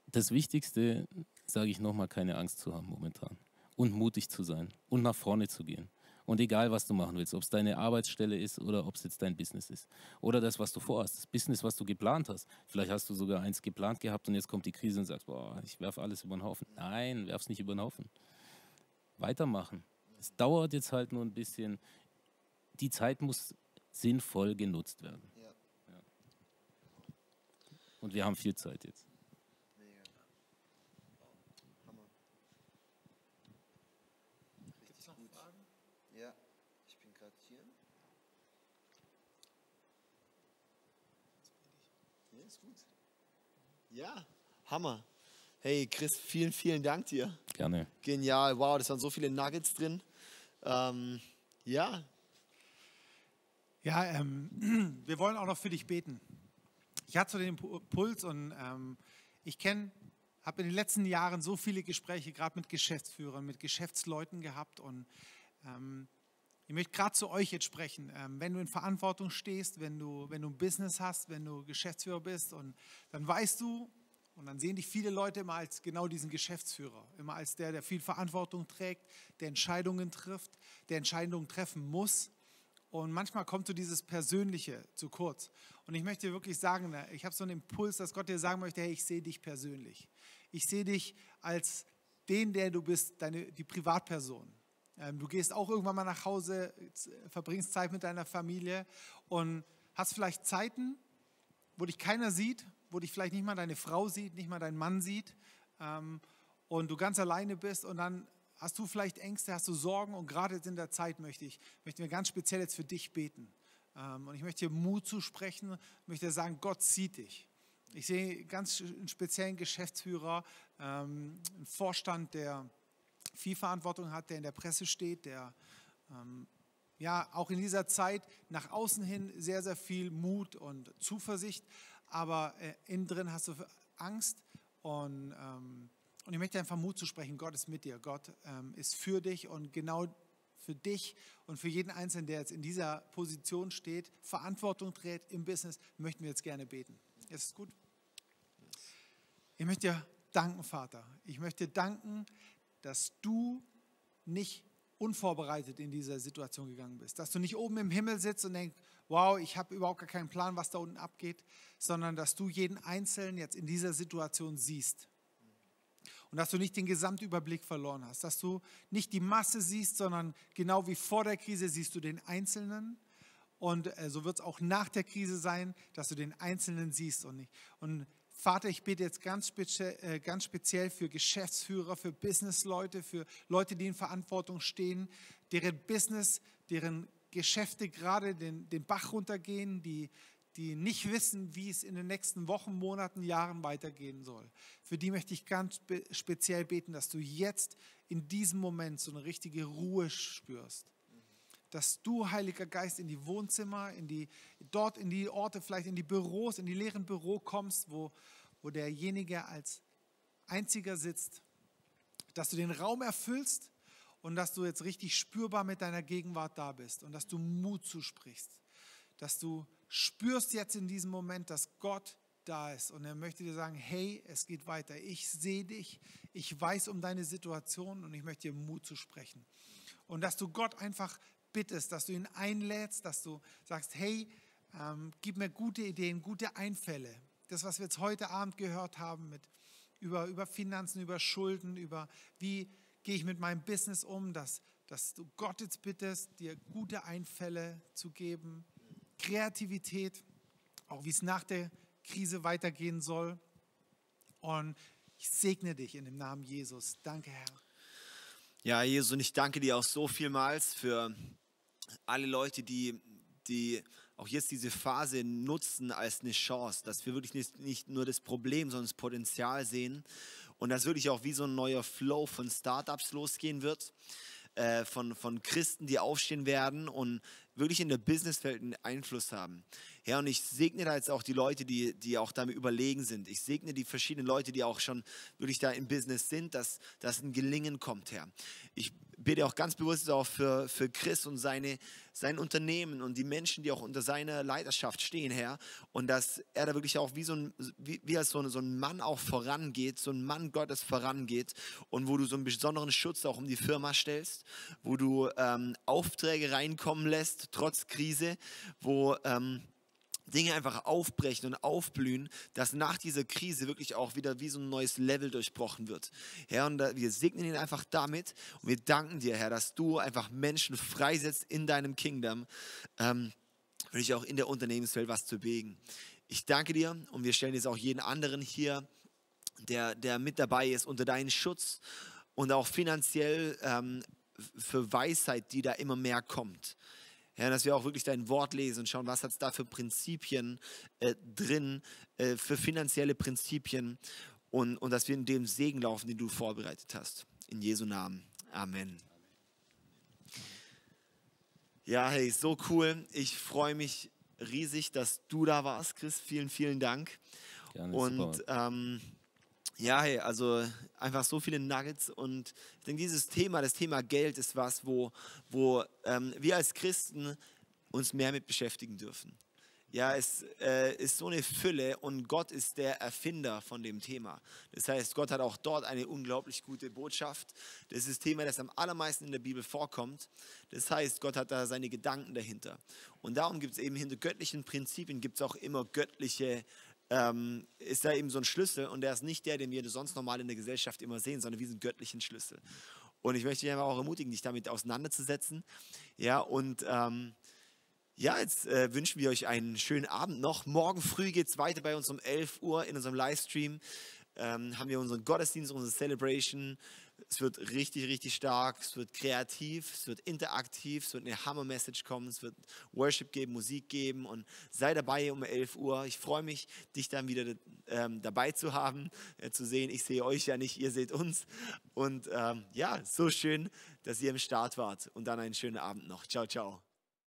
das Wichtigste, sage ich nochmal, keine Angst zu haben momentan. Und mutig zu sein und nach vorne zu gehen. Und egal, was du machen willst, ob es deine Arbeitsstelle ist oder ob es jetzt dein Business ist. Oder das, was du vorhast, das Business, was du geplant hast. Vielleicht hast du sogar eins geplant gehabt und jetzt kommt die Krise und sagst, boah, ich werfe alles über den Haufen. Nein, werf es nicht über den Haufen. Weitermachen. Es dauert jetzt halt nur ein bisschen. Die Zeit muss sinnvoll genutzt werden. Ja. Ja. Und wir haben viel Zeit jetzt. Ja, Hammer. Hey Chris, vielen, vielen Dank dir. Gerne. Genial, wow, das waren so viele Nuggets drin. Ähm, ja. Ja, ähm, *clears throat* wir wollen auch noch für dich beten. Ich hatte so den Puls und ähm, ich kenne, habe in den letzten Jahren so viele Gespräche gerade mit Geschäftsführern, mit Geschäftsleuten gehabt und ähm, ich möchte gerade zu euch jetzt sprechen. Ähm, wenn du in Verantwortung stehst, wenn du, wenn du ein Business hast, wenn du Geschäftsführer bist, und dann weißt du, und dann sehen dich viele Leute immer als genau diesen Geschäftsführer, immer als der, der viel Verantwortung trägt, der Entscheidungen trifft, der Entscheidungen treffen muss. Und manchmal kommt so dieses Persönliche zu kurz. Und ich möchte wirklich sagen, ich habe so einen Impuls, dass Gott dir sagen möchte, hey, ich sehe dich persönlich. Ich sehe dich als den, der du bist, deine, die Privatperson. Ähm, du gehst auch irgendwann mal nach Hause, verbringst Zeit mit deiner Familie und hast vielleicht Zeiten, wo dich keiner sieht, wo dich vielleicht nicht mal deine Frau sieht, nicht mal dein Mann sieht ähm, und du ganz alleine bist und dann hast du vielleicht Ängste, hast du Sorgen und gerade jetzt in der Zeit möchte ich, möchten wir ganz speziell jetzt für dich beten. Ähm, und ich möchte dir Mut zusprechen, möchte sagen, Gott sieht dich. Ich sehe ganz einen speziellen Geschäftsführer, einen Vorstand, der viel Verantwortung hat, der in der Presse steht, der ähm, ja auch in dieser Zeit nach außen hin sehr, sehr viel Mut und Zuversicht, aber äh, innen drin hast du Angst und, ähm, und ich möchte einfach Mut zu sprechen, Gott ist mit dir, Gott ähm, ist für dich und genau für dich und für jeden Einzelnen, der jetzt in dieser Position steht, Verantwortung trägt im Business, möchten wir jetzt gerne beten. Ist es gut? Ich möchte dir danken, Vater. Ich möchte danken, dass du nicht unvorbereitet in diese Situation gegangen bist. Dass du nicht oben im Himmel sitzt und denkst, wow, ich habe überhaupt gar keinen Plan, was da unten abgeht, sondern dass du jeden Einzelnen jetzt in dieser Situation siehst. Und dass du nicht den Gesamtüberblick verloren hast, dass du nicht die Masse siehst, sondern genau wie vor der Krise siehst du den Einzelnen. Und äh, so wird es auch nach der Krise sein, dass du den Einzelnen siehst und nicht. Und Vater, ich bete jetzt ganz speziell, äh, ganz speziell für Geschäftsführer, für Businessleute, für Leute, die in Verantwortung stehen, deren Business, deren Geschäfte gerade den, den Bach runtergehen, die, die nicht wissen, wie es in den nächsten Wochen, Monaten, Jahren weitergehen soll. Für die möchte ich ganz speziell beten, dass du jetzt in diesem Moment so eine richtige Ruhe spürst dass du, Heiliger Geist, in die Wohnzimmer, in die, dort in die Orte, vielleicht in die Büros, in die leeren Büro kommst, wo, wo derjenige als einziger sitzt, dass du den Raum erfüllst und dass du jetzt richtig spürbar mit deiner Gegenwart da bist und dass du Mut zusprichst, dass du spürst jetzt in diesem Moment, dass Gott da ist und er möchte dir sagen, hey, es geht weiter. Ich sehe dich, ich weiß um deine Situation und ich möchte dir Mut zu sprechen. Und dass du Gott einfach bittest, dass du ihn einlädst, dass du sagst, hey, ähm, gib mir gute Ideen, gute Einfälle. Das, was wir jetzt heute Abend gehört haben mit, über, über Finanzen, über Schulden, über wie gehe ich mit meinem Business um, dass, dass du Gott jetzt bittest, dir gute Einfälle zu geben, Kreativität, auch wie es nach der Krise weitergehen soll. Und ich segne dich in dem Namen Jesus. Danke, Herr. Ja, Jesus, und ich danke dir auch so vielmals für alle Leute, die, die auch jetzt diese Phase nutzen als eine Chance, dass wir wirklich nicht, nicht nur das Problem, sondern das Potenzial sehen und dass wirklich auch wie so ein neuer Flow von Startups losgehen wird, äh, von, von Christen, die aufstehen werden und wirklich in der Businesswelt einen Einfluss haben. Ja, und ich segne da jetzt auch die Leute, die, die auch damit überlegen sind. Ich segne die verschiedenen Leute, die auch schon wirklich da im Business sind, dass, dass ein Gelingen kommt, Herr. Ich bete auch ganz bewusst auch für, für Chris und seine, sein Unternehmen und die Menschen, die auch unter seiner Leiterschaft stehen, Herr. Und dass er da wirklich auch wie so ein, wie, wie als so ein, so ein Mann auch vorangeht, so ein Mann Gottes vorangeht und wo du so einen besonderen Schutz auch um die Firma stellst, wo du ähm, Aufträge reinkommen lässt, trotz Krise, wo... Ähm, Dinge einfach aufbrechen und aufblühen, dass nach dieser Krise wirklich auch wieder wie so ein neues Level durchbrochen wird. Herr, und wir segnen ihn einfach damit und wir danken dir, Herr, dass du einfach Menschen freisetzt in deinem Kingdom, ähm, wirklich auch in der Unternehmenswelt was zu bewegen. Ich danke dir und wir stellen jetzt auch jeden anderen hier, der, der mit dabei ist, unter deinen Schutz und auch finanziell ähm, für Weisheit, die da immer mehr kommt. Ja, dass wir auch wirklich dein Wort lesen und schauen, was hat es da für Prinzipien äh, drin, äh, für finanzielle Prinzipien und, und dass wir in dem Segen laufen, den du vorbereitet hast. In Jesu Namen. Amen. Ja, hey, so cool. Ich freue mich riesig, dass du da warst, Chris. Vielen, vielen Dank. Gerne, und ähm, ja, hey, also einfach so viele Nuggets und ich denke, dieses Thema, das Thema Geld ist was, wo, wo ähm, wir als Christen uns mehr mit beschäftigen dürfen. Ja, es äh, ist so eine Fülle und Gott ist der Erfinder von dem Thema. Das heißt, Gott hat auch dort eine unglaublich gute Botschaft. Das ist das Thema, das am allermeisten in der Bibel vorkommt. Das heißt, Gott hat da seine Gedanken dahinter. Und darum gibt es eben hinter göttlichen Prinzipien gibt es auch immer göttliche ähm, ist da eben so ein Schlüssel und der ist nicht der, den wir sonst normal in der Gesellschaft immer sehen, sondern wie einen göttlichen Schlüssel. Und ich möchte dich einfach auch ermutigen, dich damit auseinanderzusetzen. Ja, und ähm, ja, jetzt äh, wünschen wir euch einen schönen Abend noch. Morgen früh geht es weiter bei uns um 11 Uhr in unserem Livestream. Ähm, haben wir unseren Gottesdienst, unsere Celebration. Es wird richtig, richtig stark, es wird kreativ, es wird interaktiv, es wird eine Hammer-Message kommen, es wird Worship geben, Musik geben und sei dabei um 11 Uhr. Ich freue mich, dich dann wieder ähm, dabei zu haben, äh, zu sehen. Ich sehe euch ja nicht, ihr seht uns. Und ähm, ja, so schön, dass ihr im Start wart und dann einen schönen Abend noch. Ciao, ciao.